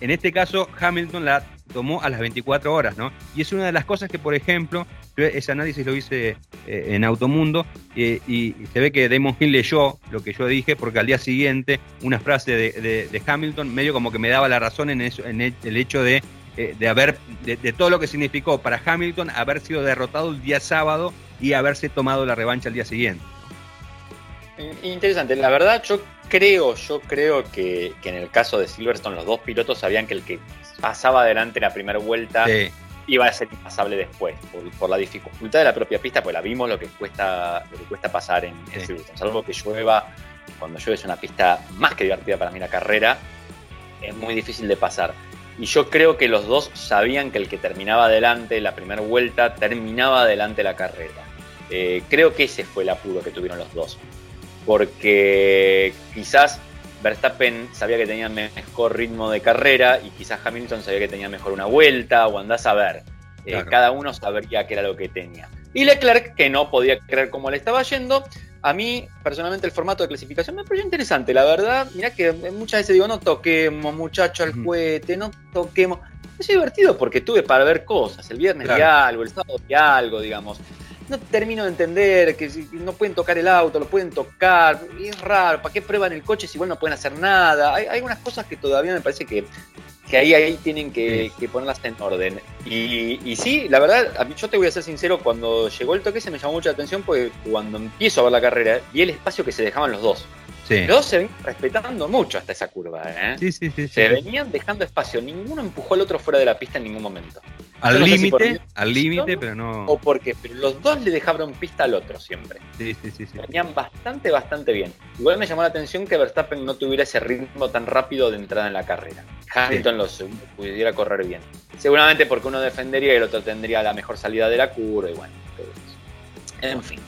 en este caso Hamilton la tomó a las 24 horas, ¿no? Y es una de las cosas que, por ejemplo, ese análisis lo hice eh, en Automundo y se ve que Damon Hill leyó lo que yo dije porque al día siguiente una frase de, Hamilton medio como que me daba la razón en, eso, en el, hecho de, eh, de haber, de, todo lo que significó para Hamilton haber sido derrotado el día sábado y haberse tomado la revancha el día siguiente. Interesante, la verdad yo creo, yo creo que, que, en el caso de Silverstone los dos pilotos sabían que el que pasaba adelante la primera vuelta iba a ser impasable después, por, la dificultad de la propia pista, pues la vimos lo que cuesta, lo que cuesta pasar en, Silverstone. Salvo que llueva, cuando llueve es una pista más que divertida para mí la carrera, es muy difícil de pasar. Y yo creo que los dos sabían que el que terminaba adelante la primera vuelta terminaba adelante la carrera. Eh, creo que ese fue el apuro que tuvieron los dos. Porque quizás Verstappen sabía que tenía mejor ritmo de carrera y quizás Hamilton sabía que tenía mejor una vuelta o andás a ver. Eh, cada uno sabría qué era lo que tenía. Y Leclerc, que no podía creer cómo le estaba yendo, a mí personalmente el formato de clasificación me pareció interesante, la verdad. Mirá que muchas veces digo, no toquemos muchacho al cohete, no toquemos. Es divertido porque tuve para ver cosas. El viernes de algo, el sábado de algo, digamos no termino de entender que no pueden tocar el auto, lo pueden tocar, es raro, ¿para qué prueban el coche si igual no pueden hacer nada? Hay, algunas cosas que todavía me parece que, ahí, ahí tienen que, ponerlas en orden. Y, y, sí, la verdad, a mí, yo te voy a ser sincero, cuando llegó el toque se me llamó mucha atención porque cuando empiezo a ver la carrera vi el espacio que se dejaban los dos. Los dos se ven respetando mucho hasta esa curva. ¿eh? Sí, sí, sí, se venían dejando espacio. Ninguno empujó al otro fuera de la pista en ningún momento. Al límite, al límite, pero no. O porque, pero los dos le dejaron pista al otro siempre. Sí, sí, sí, sí. Venían bastante, bastante bien. Igual me llamó la atención que Verstappen no tuviera ese ritmo tan rápido de entrada en la carrera. Hamilton lo pudiera correr bien. Seguramente porque uno defendería y el otro tendría la mejor salida de la curva y bueno, todo eso. En fin.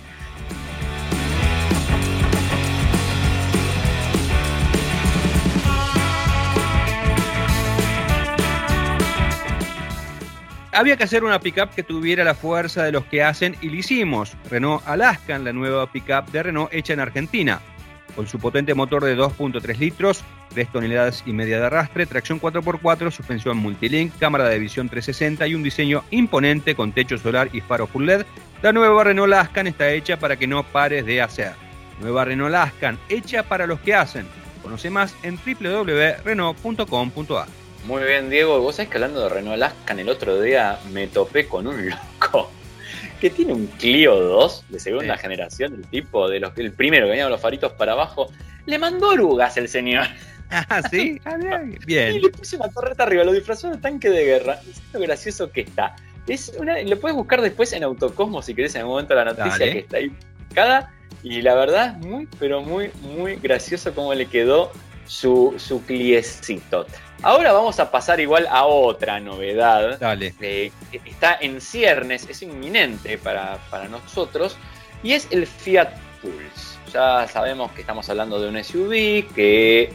Había que hacer una pickup que tuviera la fuerza de los que hacen y lo hicimos. Renault Alaskan, la nueva pickup de Renault hecha en Argentina. Con su potente motor de 2.3 litros, 3 toneladas y media de arrastre, tracción 4x4, suspensión multilink, cámara de visión 360 y un diseño imponente con techo solar y faro full LED, la nueva Renault Alaskan está hecha para que no pares de hacer. Nueva Renault Alaskan, hecha para los que hacen. Conoce más en www.renault.com.ar. Muy bien, Diego. Vos sabés que hablando de Renault Alaskan, el otro día me topé con un loco que tiene un Clio 2 de segunda generación, el tipo de los el primero que venía con los faritos para abajo. Le mandó orugas el señor. Ah, sí, ah, bien. Y le puse una torreta arriba, lo disfrazó de tanque de guerra. Es lo gracioso que está. Es una, lo puedes buscar después en Autocosmo si querés en el momento de la noticia que está ahí publicada. Y la verdad, muy, pero muy, muy gracioso cómo le quedó su, su cliecito. Ahora vamos a pasar igual a otra novedad. Dale. Eh, está en ciernes, es inminente para, nosotros, y es el Fiat Pulse. Ya sabemos que estamos hablando de un SUV que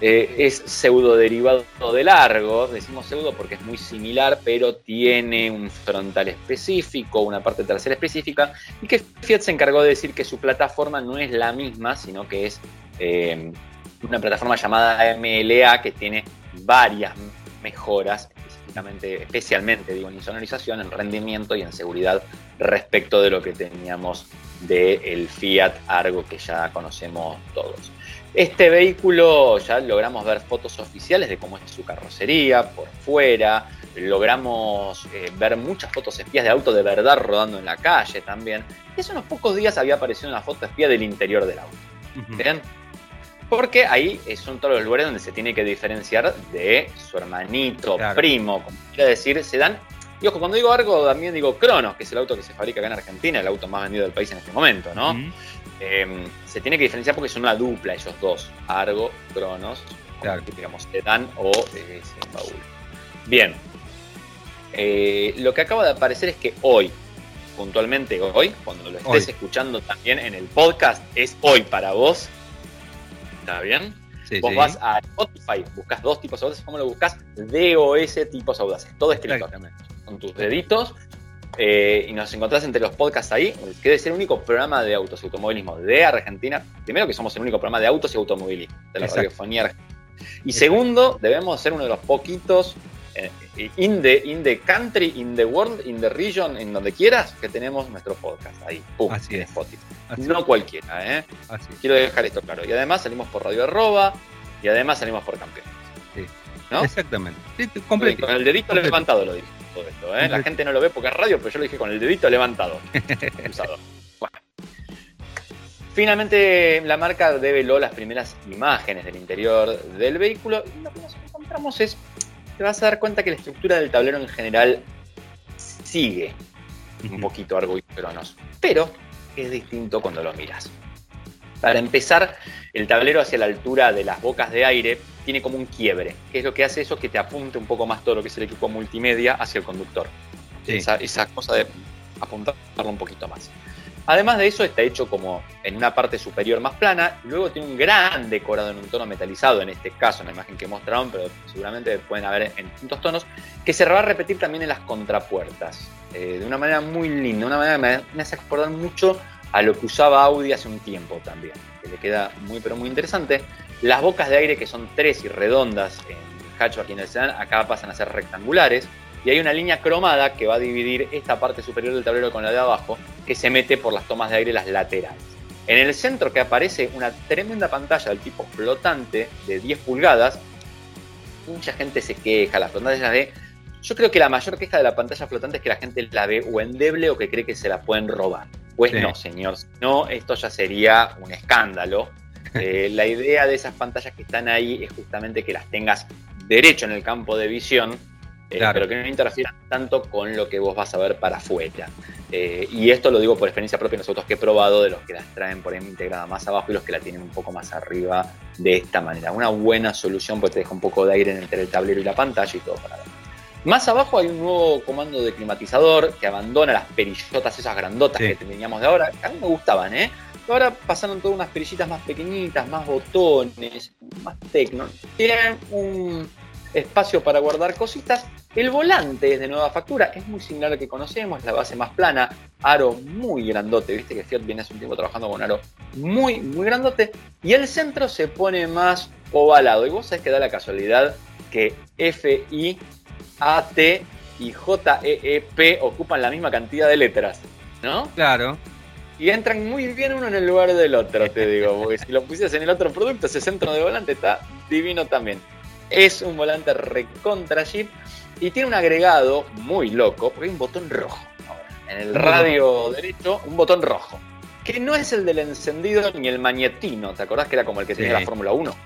eh, es pseudo derivado de largo. Decimos pseudo porque es muy similar, pero tiene un frontal específico, una parte trasera específica, y que Fiat se encargó de decir que su plataforma no es la misma, sino que es eh, una plataforma llamada MLA que tiene varias mejoras, específicamente, especialmente digo, en insonorización, en rendimiento y en seguridad respecto de lo que teníamos del Fiat Argo que ya conocemos todos. Este vehículo ya logramos ver fotos oficiales de cómo es su carrocería por fuera, logramos eh, ver muchas fotos espías de auto de verdad rodando en la calle también. Y hace unos pocos días había aparecido una foto espía del interior del auto. ¿Bien? Porque ahí son todos los lugares donde se tiene que diferenciar de su hermanito, primo, como quiera decir, se dan. Y ojo, cuando digo Argo también digo Cronos, que es el auto que se fabrica acá en Argentina, el auto más vendido del país en este momento, ¿no? Em, se tiene que diferenciar porque son una dupla ellos dos, Argo, Cronos, claro. digamos, Sedan o eh, Bien, eh, lo que acaba de aparecer es que hoy, puntualmente hoy, cuando lo estés escuchando también en el podcast, es hoy para vos. ¿Está bien? vos vas a Spotify, buscas dos tipos audaces, ¿cómo lo buscas? DOS tipos audaces, todo escrito con tus deditos. Eh, y nos encontrás entre los podcasts ahí, que es el único programa de autos y automovilismo de Argentina. Primero que somos el único programa de autos y automovilismo de la radiofonía argentina. Y segundo, debemos ser uno de los poquitos in, the, in the country, in the world, in the region, en donde quieras, que tenemos nuestro podcast ahí, pum, Así es. Spotify. no cualquiera, ¿eh? Quiero dejar esto claro. Y además salimos por Radio Arroba y además salimos por Campeones. Sí. ¿No? Exactamente. con el dedito levantado lo dije todo esto, ¿eh? La gente no lo ve porque es radio, pero yo lo dije con el dedito levantado. Finalmente, la marca develó las primeras imágenes del interior del vehículo y lo que nos encontramos es te vas a dar cuenta que la estructura del tablero en general sigue un poquito Argo y Cronos, pero es distinto cuando lo miras. Para empezar, el tablero hacia la altura de las bocas de aire tiene como un quiebre, que es lo que hace eso que te apunte un poco más todo lo que es el equipo multimedia hacia el conductor. Esa, esa, cosa de apuntarlo un poquito más. Además de eso, está hecho como en una parte superior más plana, luego tiene un gran decorado en un tono metalizado, en este caso, en la imagen que mostraron, pero seguramente pueden haber en distintos tonos, que se va a repetir también en las contrapuertas, eh, de una manera muy linda, una manera que me, hace acordar mucho a lo que usaba Audi hace un tiempo también, que le queda muy pero muy interesante. Las bocas de aire que son tres y redondas en el hatchback y en el sedán, acá pasan a ser rectangulares, y hay una línea cromada que va a dividir esta parte superior del tablero con la de abajo, que se mete por las tomas de aire las laterales. En el centro que aparece una tremenda pantalla del tipo flotante de 10 pulgadas. Mucha gente se queja, las pantallas de... Yo creo que la mayor queja de la pantalla flotante es que la gente la ve o endeble o que cree que se la pueden robar. Pues no, señor. No, esto ya sería un escándalo. Eh, la idea de esas pantallas que están ahí es justamente que las tengas derecho en el campo de visión eh, pero que no interfieran tanto con lo que vos vas a ver para afuera. Eh, y esto lo digo por experiencia propia nosotros que he probado de los que las traen por ahí integrada más abajo y los que la tienen un poco más arriba de esta manera. Una buena solución porque te deja un poco de aire entre el tablero y la pantalla y todo para ver. Más abajo hay un nuevo comando de climatizador que abandona las perillotas esas grandotas que teníamos de ahora, que a mí me gustaban, ¿eh? Ahora pasaron todas unas perillitas más pequeñitas, más botones, más tecno. Tienen un espacio para guardar cositas. El volante es de nueva factura, es muy similar al que conocemos, la base más plana, aro muy grandote, viste que Fiat viene hace un tiempo trabajando con aro muy, muy grandote, y el centro se pone más ovalado. Y vos sabés que da la casualidad que F, I, A, T y J, E, E, P ocupan la misma cantidad de letras, ¿no? Claro. Y entran muy bien uno en el lugar del otro, te digo, porque si lo pusieras en el otro producto, ese centro de volante está divino también. Es un volante recontra Jeep y tiene un agregado muy loco, porque hay un botón rojo. En el radio derecho, un botón rojo. Que no es el del encendido ni el magnetino. ¿Te acordás que era como el que tenía la Fórmula 1?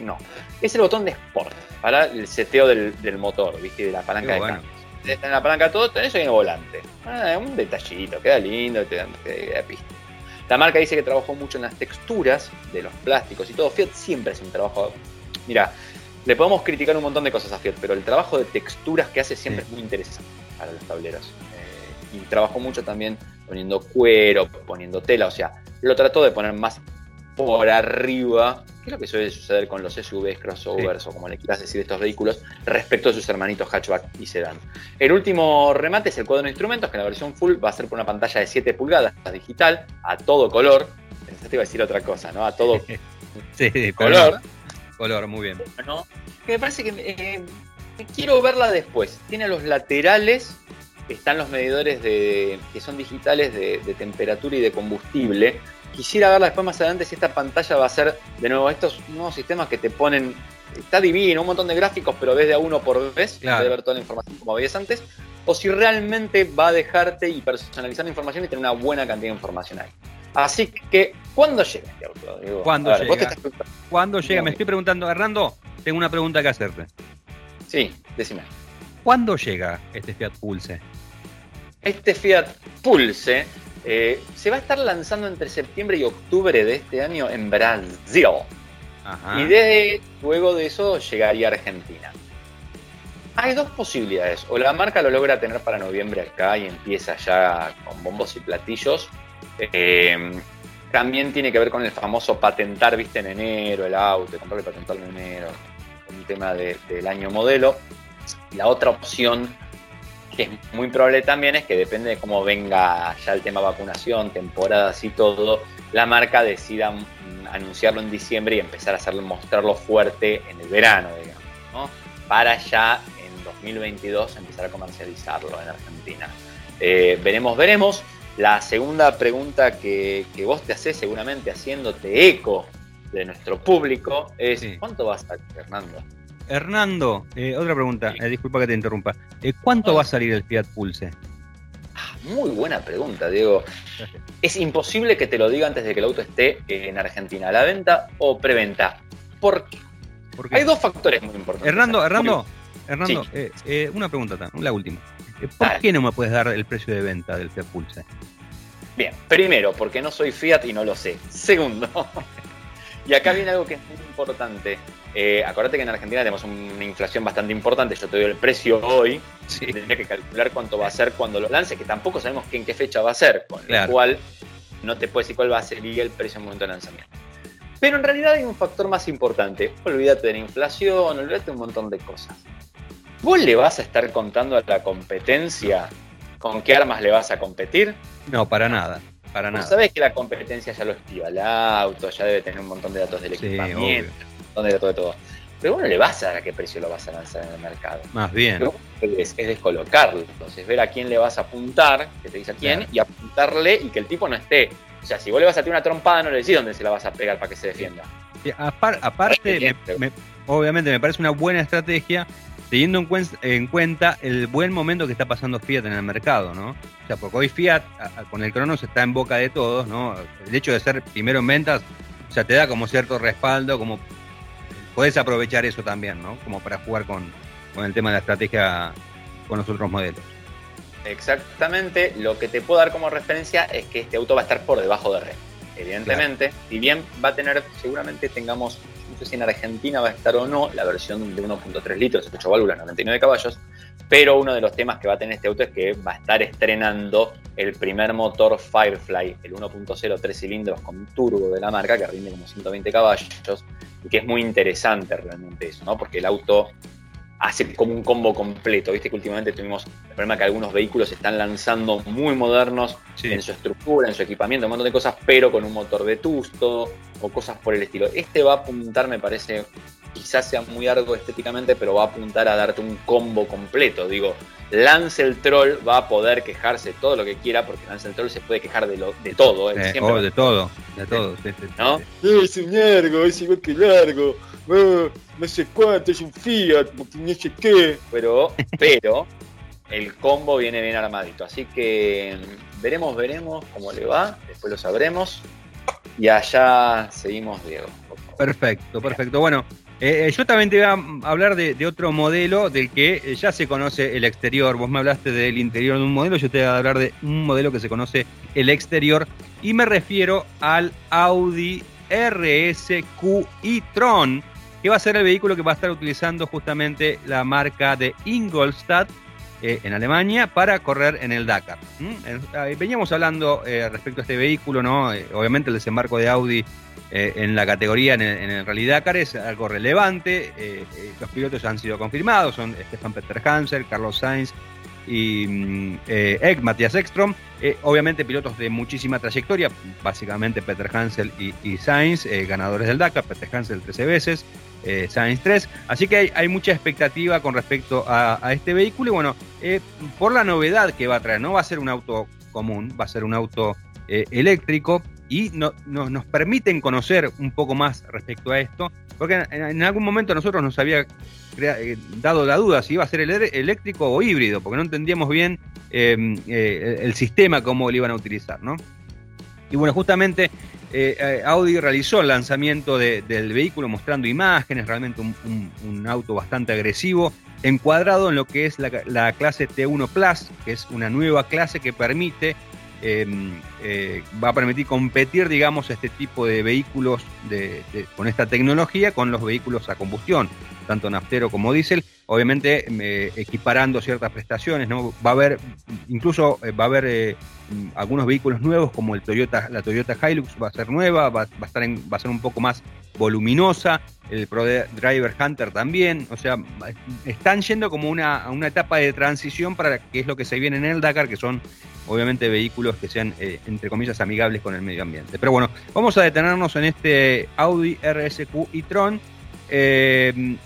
No. Es el botón de Sport para el seteo del, motor, ¿viste? De la palanca de. En la palanca todo, tenés ahí el volante. Ah, un detallito, queda lindo, te queda pista. La marca dice que trabajó mucho en las texturas de los plásticos y todo. Fiat siempre hace un trabajo. Mira, le podemos criticar un montón de cosas a Fiat, pero el trabajo de texturas que hace siempre es muy interesante para los tableros. Eh, y trabajó mucho también poniendo cuero, poniendo tela, o sea, lo trató de poner más por arriba, que es lo que suele suceder con los SUVs, crossovers o como le quieras decir estos vehículos, respecto a sus hermanitos hatchback y sedán. El último remate es el cuadro de instrumentos, que en la versión full va a ser por una pantalla de 7 pulgadas digital, a todo color. Pensaste iba a decir otra cosa, ¿no? A todo sí, color. Color, muy bien. Que me parece que eh, quiero verla después. Tiene los laterales están los medidores de, que son digitales de, de temperatura y de combustible. Quisiera verla después más adelante si esta pantalla va a ser de nuevo estos nuevos sistemas que te ponen está divino, un montón de gráficos, pero ves de a uno por vez, Claro. de ver toda la información como veías antes, o si realmente va a dejarte y personalizar la información y tener una buena cantidad de información ahí. Así que, ¿cuándo llega este auto? ¿Cuándo ver, llega? ¿Cuándo llega? Me estoy preguntando, Hernando, tengo una pregunta que hacerte. Sí, decime. ¿Cuándo llega este Fiat Pulse? Este Fiat Pulse eh, se va a estar lanzando entre septiembre y octubre de este año en Brasil. Ajá. Y de, luego de eso llegaría a Argentina. Hay dos posibilidades. O la marca lo logra tener para noviembre acá y empieza ya con bombos y platillos. Eh, también tiene que ver con el famoso patentar, viste, en enero el auto, comprar y patentarlo en enero. Un tema de- del año modelo. La otra opción, que es muy probable también, es que depende de cómo venga ya el tema vacunación, temporadas y todo, la marca decida anunciarlo en diciembre y empezar a hacerlo, mostrarlo fuerte en el verano, digamos, ¿no? Para ya en 2022 empezar a comercializarlo en Argentina. Eh, veremos, veremos. La segunda pregunta que, que vos te haces seguramente haciéndote eco de nuestro público es Sí. ¿cuánto vas a Fernando? Hernando, eh, otra pregunta, Sí. eh, disculpa que te interrumpa. Eh, ¿Cuánto va a salir el Fiat Pulse? Ah, Muy buena pregunta, Diego. Es imposible que te lo diga antes de que el auto esté en Argentina, a la venta o preventa. ¿Por qué? Porque Hay dos factores muy importantes. Hernando, Hernando, Hernando, Sí. eh, eh, una pregunta, tan- la última. Eh, ¿Por Dale. qué no me puedes dar el precio de venta del Fiat Pulse? Bien, primero, porque no soy Fiat y no lo sé. Segundo, y acá viene algo que es muy importante. Eh, acordate que en Argentina tenemos una inflación bastante importante. Yo te doy el precio hoy. Sí. Tendría que calcular cuánto va a ser cuando lo lance, que tampoco sabemos en qué fecha va a ser. Con Claro. lo cual, no te puedo decir cuál va a ser el precio en el momento de lanzamiento. Pero en realidad hay un factor más importante. Olvídate de la inflación, olvídate de un montón de cosas. ¿Vos le vas a estar contando a la competencia con qué armas le vas a competir? No, para nada, para nada. sabés que la competencia ya lo espiva el auto, ya debe tener un montón de datos del Sí, equipamiento, un montón de datos de todo. Pero bueno, le vas a dar a qué precio lo vas a lanzar en el mercado. Más bien. Es, es descolocarlo. Entonces, ver a quién le vas a apuntar, que te dice a quién, Claro. y apuntarle y que el tipo no esté. O sea, si vos le vas a tirar una trompada, no le decís dónde se la vas a pegar para que se defienda. Sí, apar- aparte, me- obviamente me parece una buena estrategia teniendo en, cuen- en cuenta el buen momento que está pasando Fiat en el mercado, ¿no? O sea, porque hoy Fiat a- a- con el Cronos está en boca de todos, ¿no? El hecho de ser primero en ventas, o sea, te da como cierto respaldo, como podés aprovechar eso también, ¿no? Como para jugar con, con el tema de la estrategia con los otros modelos. Exactamente, lo que te puedo dar como referencia es que este auto va a estar por debajo de red. Evidentemente, si bien va a tener, seguramente tengamos, no sé si en Argentina va a estar o no, la versión de 1.3 litros, 8 válvulas, 99 caballos, pero uno de los temas que va a tener este auto es que va a estar estrenando el primer motor Firefly, el 1.0 3 cilindros con turbo de la marca, que rinde como 120 caballos, y que es muy interesante realmente eso, ¿no? Porque el auto hace como un combo completo. Viste que últimamente tuvimos el problema que algunos vehículos se están lanzando muy modernos Sí. en su estructura, en su equipamiento, un montón de cosas, pero con un motor vetusto o cosas por el estilo. Este va a apuntar, me parece, quizás sea muy largo estéticamente, pero va a apuntar a darte un combo completo. Digo, Lance el Troll va a poder quejarse todo lo que quiera, porque Lance el Troll se puede quejar de, lo, de todo. él Eh, siempre oh, de todo, de todo. sí, sí, sí, ¿No? sí. Es un largo, es igual que largo. Ah, no sé cuánto, es un Fiat, porque no sé qué. pero, pero el combo viene bien armadito. Así que veremos, veremos cómo le va, después lo sabremos. Y allá seguimos, Diego. Perfecto, perfecto. Bueno, eh, eh, yo también te voy a hablar de, de otro modelo del que eh, ya se conoce el exterior. Vos me hablaste del interior de un modelo, yo te voy a hablar de un modelo que se conoce el exterior y me refiero al Audi RSQ e-tron, que va a ser el vehículo que va a estar utilizando justamente la marca de Ingolstadt eh, en Alemania para correr en el Dakar. Veníamos hablando eh, respecto a este vehículo, ¿no? Eh, obviamente el desembarco de Audi eh, en la categoría en el, Rally Dakar es algo relevante. los pilotos han sido confirmados, son Stefan Peter Hanser, Carlos Sainz y mm, eh, Ek, Matías Ekstrom. Eh, obviamente pilotos de muchísima trayectoria, básicamente Peter Hansel y, y Sainz, eh, ganadores del Dakar, Peter Hansel 13 veces, Science 3. Así que hay, mucha expectativa con respecto a, este vehículo y bueno, por la novedad que va a traer, no va a ser un auto común, va a ser un auto eléctrico y no, nos permiten conocer un poco más respecto a esto, porque en, algún momento nosotros nos había dado la duda si iba a ser eléctrico o híbrido, porque no entendíamos bien em, el sistema, cómo lo iban a utilizar, ¿no? Y bueno, justamente eh, eh, Audi realizó el lanzamiento del vehículo mostrando imágenes, realmente un, auto bastante agresivo, encuadrado en lo que es la, clase T1 Plus, que es una nueva clase que permite, em, eh, va a permitir competir, digamos, este tipo de vehículos con esta tecnología con los vehículos a combustión, tanto naftero como diésel, obviamente equiparando ciertas prestaciones, ¿no? Va a haber, incluso va a haber algunos vehículos nuevos como el Toyota, la Toyota Hilux va a ser nueva, va, a estar va a ser un poco más voluminosa, el Pro Driver Hunter también, o sea, están yendo como una, una etapa de transición para que es lo que se viene en el Dakar, que son obviamente vehículos que sean, eh, entre comillas, amigables con el medio ambiente. Pero bueno, vamos a detenernos en este Audi RSQ y Tron. Eh,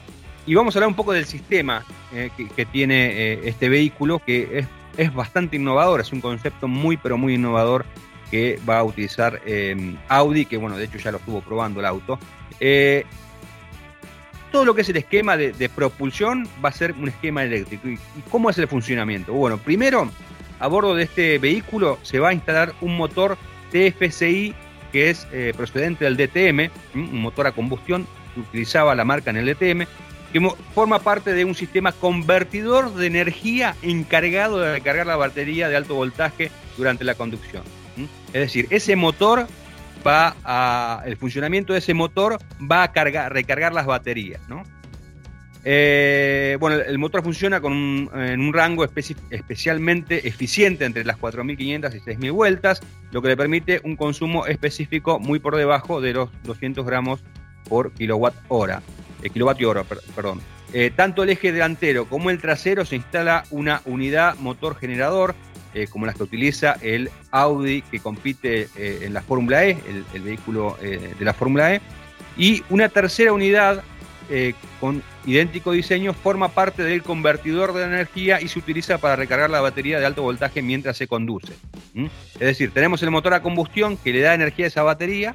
y vamos a hablar un poco del sistema eh, que, tiene este vehículo, que es es bastante innovador, es un concepto muy pero muy innovador que va a utilizar eh, Audi, que bueno, de hecho ya lo estuvo probando el auto. Eh, todo lo que es el esquema de, propulsión va a ser un esquema eléctrico. ¿Y, cómo es el funcionamiento? Bueno, primero, a bordo de este vehículo se va a instalar un motor TFCI que es eh, procedente del DTM, un motor a combustión que utilizaba la marca en el DTM, que forma parte de un sistema convertidor de energía encargado de recargar la batería de alto voltaje durante la conducción. Es decir, ese motor va a, el funcionamiento de ese motor va a cargar, recargar las baterías, eh, bueno, el motor funciona con en un rango especialmente eficiente entre las 4.500 y 6.000 vueltas, lo que le permite un consumo específico muy por debajo de los 200 gramos por kilowatt hora kilovatio hora, perdón. Eh, tanto el eje delantero como el trasero se instala una unidad motor generador, eh, como las que utiliza el Audi que compite eh, en la Fórmula E, el, vehículo de la Fórmula E, y una tercera unidad con idéntico diseño forma parte del convertidor de energía y se utiliza para recargar la batería de alto voltaje mientras se conduce. Es decir, tenemos el motor a combustión que le da energía a esa batería,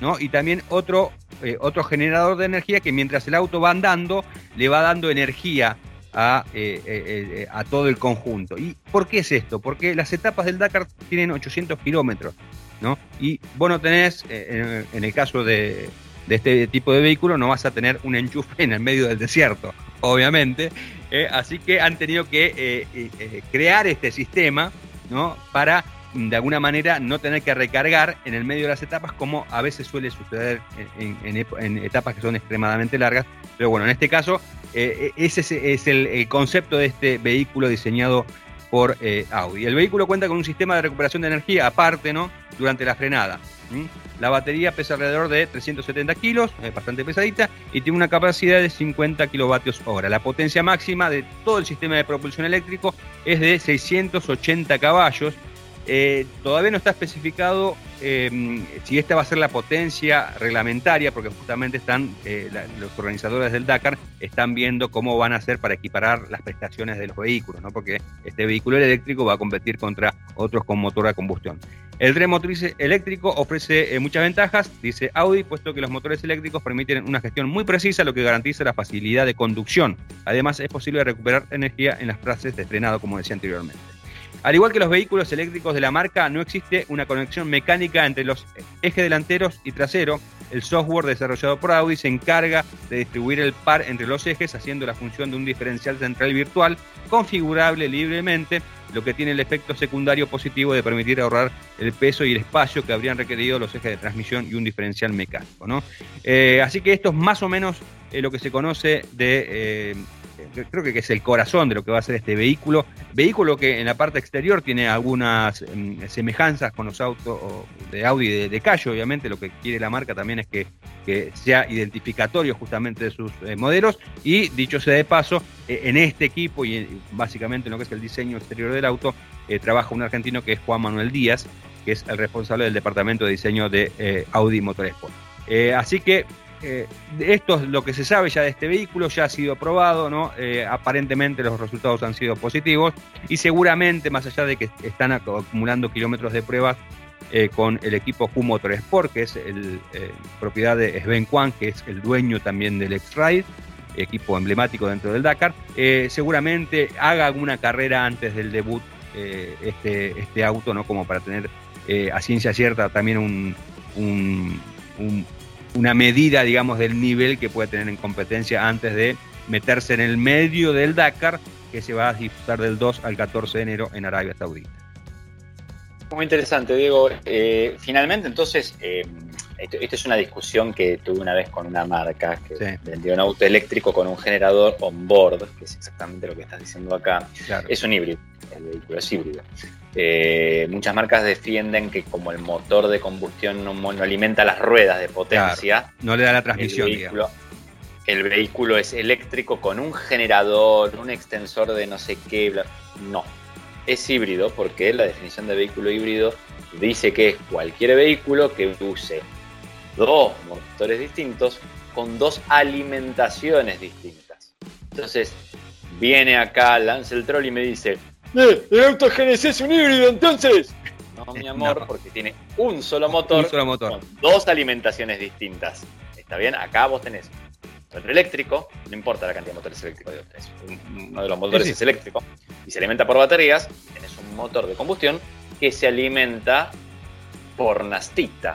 ¿no? y también otro eh, otro generador de energía que mientras el auto va andando le va dando energía a, eh, eh, a, todo el conjunto. ¿Y por qué es esto? Porque las etapas del Dakar tienen 800 kilómetros, ¿no? Y vos no tenés, en, el caso de, este tipo de vehículo, no vas a tener un enchufe en el medio del desierto, obviamente. así que han tenido que crear este sistema, ¿no? Para de alguna manera no tener que recargar en el medio de las etapas como a veces suele suceder en, etapas que son extremadamente largas. Pero bueno, en este caso eh, ese es, el, concepto de este vehículo diseñado por eh, Audi. El vehículo cuenta con un sistema de recuperación de energía aparte, ¿no? Durante la frenada. La batería pesa alrededor de 370 kilos, es bastante pesadita, y tiene una capacidad de 50 kilovatios hora. La potencia máxima de todo el sistema de propulsión eléctrico es de 680 caballos eh, todavía no está especificado em, si esta va a ser la potencia reglamentaria, porque justamente están eh, los organizadores del Dakar están viendo cómo van a hacer para equiparar las prestaciones de los vehículos, ¿no? porque este vehículo eléctrico va a competir contra otros con motor a combustión. El tren motriz eléctrico ofrece eh, muchas ventajas, dice Audi, puesto que los motores eléctricos permiten una gestión muy precisa, lo que garantiza la facilidad de conducción. Además, es posible recuperar energía en las frases de frenado, como decía anteriormente. Al igual que los vehículos eléctricos de la marca, no existe una conexión mecánica entre los ejes delanteros y trasero. El software desarrollado por Audi se encarga de distribuir el par entre los ejes, haciendo la función de un diferencial central virtual configurable libremente, lo que tiene el efecto secundario positivo de permitir ahorrar el peso y el espacio que habrían requerido los ejes de transmisión y un diferencial mecánico. Eh, así que esto es más o menos eh, lo que se conoce de eh, creo que es el corazón de lo que va a ser este vehículo. Vehículo que en la parte exterior tiene algunas em, semejanzas con los autos de Audi de, de Cayo, obviamente. Lo que quiere la marca también es que, sea identificatorio justamente de sus eh, modelos. Y dicho sea de paso, eh, en este equipo y básicamente en lo que es el diseño exterior del auto, eh, trabaja un argentino que es Juan Manuel Díaz, que es el responsable del departamento de diseño de Audi Motorsport. así que eh, esto es lo que se sabe ya de este vehículo, ya ha sido probado, ¿no? Eh, aparentemente los resultados han sido positivos y seguramente, más allá de que están acumulando kilómetros de pruebas eh, con el equipo Q Motorsport, que es el, propiedad de Sven Kwan, que es el dueño también del X-Ride, equipo emblemático dentro del Dakar, seguramente haga alguna carrera antes del debut este, este auto, ¿no? Como para tener a ciencia cierta también un, un una medida, digamos, del nivel que puede tener en competencia antes de meterse en el medio del Dakar, que se va a disputar del 2 al 14 de enero en Arabia Saudita. Muy interesante, Diego. Eh, finalmente, entonces, eh, esto, es una discusión que tuve una vez con una marca que vendió un auto eléctrico con un generador on board, que es exactamente lo que estás diciendo acá. Es un híbrido, el vehículo es híbrido. Eh, muchas marcas defienden que como el motor de combustión no, alimenta las ruedas de potencia, no le da la transmisión. El vehículo, es eléctrico con un generador, un extensor de no sé qué. No, es híbrido porque la definición de vehículo híbrido dice que es cualquier vehículo que use dos motores distintos con dos alimentaciones distintas. Entonces, viene acá, lanza el troll y me dice, ¡Eh! ¿El auto GNC es un híbrido entonces? No, mi amor, porque tiene un solo motor, con dos alimentaciones distintas. ¿Está bien? Acá vos tenés motor eléctrico, no importa la cantidad de motores eléctricos, uno de los motores es eléctrico y se alimenta por baterías, tenés un motor de combustión que se alimenta por nastita,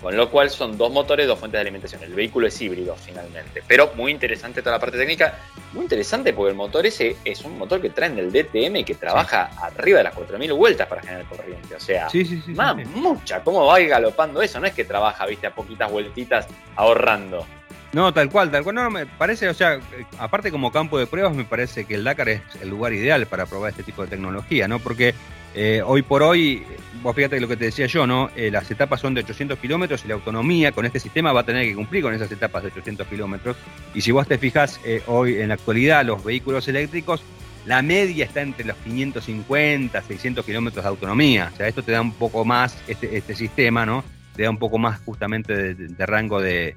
con lo cual son dos motores, dos fuentes de alimentación. El vehículo es híbrido finalmente. Pero muy interesante toda la parte técnica. Muy interesante porque el motor ese es un motor que traen del DTM y que trabaja arriba de las 4.000 vueltas para generar corriente. O sea, más mucha. ¿Cómo va galopando eso? No es que trabaja, viste, a poquitas vueltitas ahorrando. No, tal cual, tal cual. No, me parece, o sea, aparte como campo de pruebas, me parece que el Dakar es el lugar ideal para probar este tipo de tecnología, ¿no? Porque eh, hoy por hoy, vos fíjate lo que te decía yo, ¿no? Eh, las etapas son de 800 kilómetros y la autonomía con este sistema va a tener que cumplir con esas etapas de 800 kilómetros. Y si vos te fijas, eh, hoy en la actualidad, los vehículos eléctricos, la media está entre los 550, 600 kilómetros de autonomía. O sea, esto te da un poco más, este, este sistema, ¿no? Te da un poco más justamente de, rango de,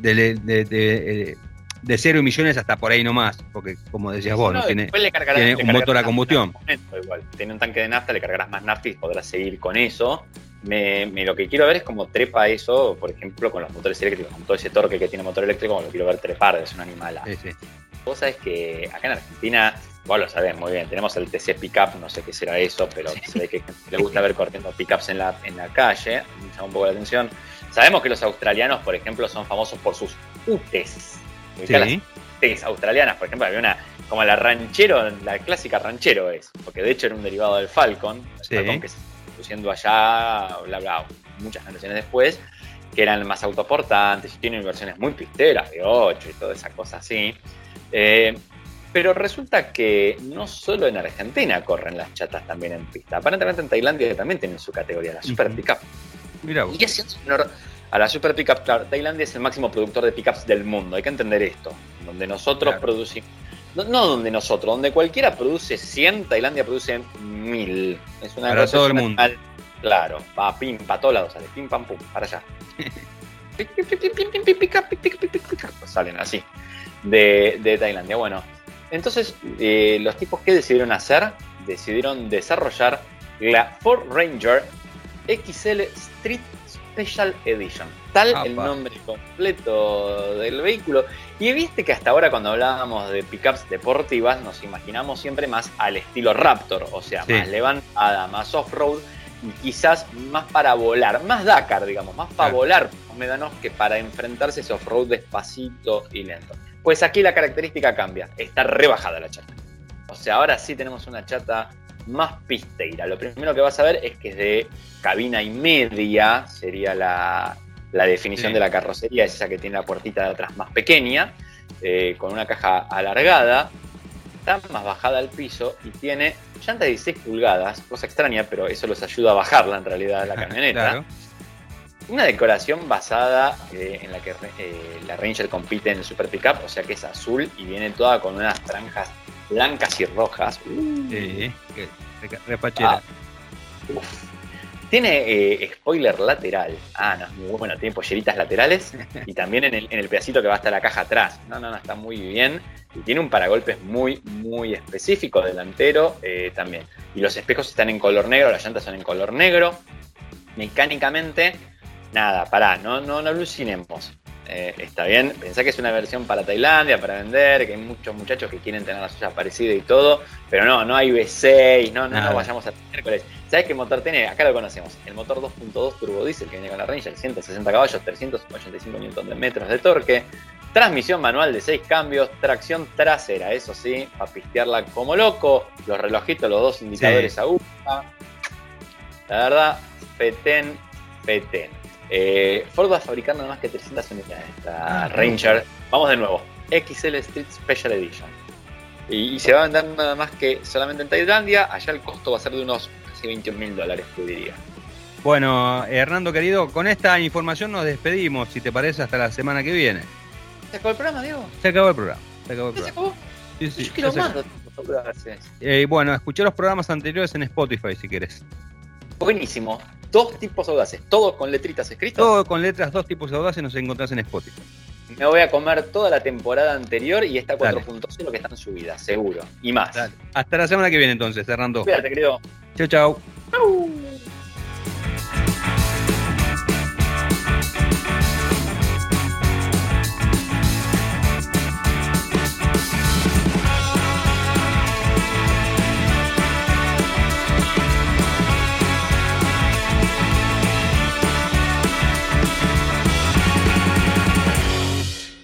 de de cero emisiones hasta por ahí nomás, porque como decías vos, no, tiene, un motor a combustión. igual, tiene un tanque de nafta, le cargarás más nafta y podrás seguir con eso. Me, lo que quiero ver es cómo trepa eso, por ejemplo, con los motores eléctricos, con todo ese torque que tiene motor eléctrico, lo quiero ver trepar, es un animal. Sí, sí. Vos sabés que acá en Argentina, vos lo sabés muy bien, tenemos el TC Pickup, no sé qué será eso, pero se ve que le gusta ver corriendo pickups en la, en la calle, me llama un poco la atención. Sabemos que los australianos, por ejemplo, son famosos por sus UTES, Sí. australianas, por ejemplo, había una como la ranchero, la clásica ranchero es, porque de hecho era un derivado del Falcon, Falcon que se produciendo allá, bla, bla, muchas generaciones después, que eran más autoportantes y tienen versiones muy pisteras de 8 y toda esa cosa así. Eh, pero resulta que no solo en Argentina corren las chatas también en pista. Aparentemente en Tailandia también tienen su categoría, la Super Pickup. Mira Y es a la Super Pickup, claro, Tailandia es el máximo productor de pickups del mundo, hay que entender esto, donde nosotros producimos, no, donde nosotros, donde cualquiera produce 100, Tailandia produce 1000. Es una para todo el mundo. Claro, va pim, para todos lados sale, pim, pam, pum, para allá. salen así, de, de Tailandia. Bueno, entonces eh, los tipos que decidieron hacer, decidieron desarrollar la Ford Ranger XL Street Special Edition. Tal el nombre completo del vehículo. Y viste que hasta ahora cuando hablábamos de pickups deportivas nos imaginamos siempre más al estilo Raptor, o sea, más levantada, más off-road y quizás más para volar, más Dakar, digamos, más para volar médanos que para enfrentarse a ese off-road despacito y lento. Pues aquí la característica cambia, está rebajada la chata. O sea, ahora sí tenemos una chata más pisteira. Lo primero que vas a ver es que es de cabina y media, sería la, definición de la carrocería, es esa que tiene la puertita de atrás más pequeña, eh, con una caja alargada, está más bajada al piso y tiene llanta de 16 pulgadas, cosa extraña, pero eso los ayuda a bajarla en realidad la camioneta. Una decoración basada eh, en la que eh, la Ranger compite en el Super Pickup, o sea que es azul y viene toda con unas franjas blancas y rojas. Sí, repachera. Ah, Tiene eh, spoiler lateral. Ah, no, es muy bueno. Tiene polleritas laterales y también en el, en el pedacito que va hasta la caja atrás. No, no, no, está muy bien. Y tiene un paragolpes muy, muy específico delantero eh, también. Y los espejos están en color negro, las llantas son en color negro. Mecánicamente, nada, pará, no, no, no alucinemos. Eh, está bien, pensá que es una versión para Tailandia, para vender, que hay muchos muchachos que quieren tener la suya parecida y todo, pero no, no hay V6, no, no, no vayamos a miércoles. ¿Sabes qué motor tiene? Acá lo conocemos, el motor 2.2 turbo diesel que viene con la Ranger, 160 caballos, 385 Nm de torque, transmisión manual de 6 cambios, tracción trasera, eso sí, para pistearla como loco, los relojitos, los dos indicadores a aguja. La verdad, petén, petén. Eh, Ford va a fabricar nada más que 300 unidades. Esta ah, Ranger, vamos de nuevo, XL Street Special Edition. Y, se va a vender nada más que solamente en Tailandia. Allá el costo va a ser de unos casi 21 mil dólares, yo diría. Bueno, Hernando querido, con esta información nos despedimos, si te parece, hasta la semana que viene. ¿Se acabó el programa, Diego? Se acabó el programa. Se acabó el programa. ¿Se acabó? Sí, sí, Yo quiero más. Eh, bueno, escuché los programas anteriores en Spotify si quieres. Buenísimo. Dos tipos audaces, todos con letritas escritas. Todo con letras, dos tipos audaces nos encontrás en Spotify. Me voy a comer toda la temporada anterior y esta 4.0 que están subidas, seguro. Y más. Hasta la semana que viene entonces, Hernando. Cuídate, querido. Chau, chau. Chau.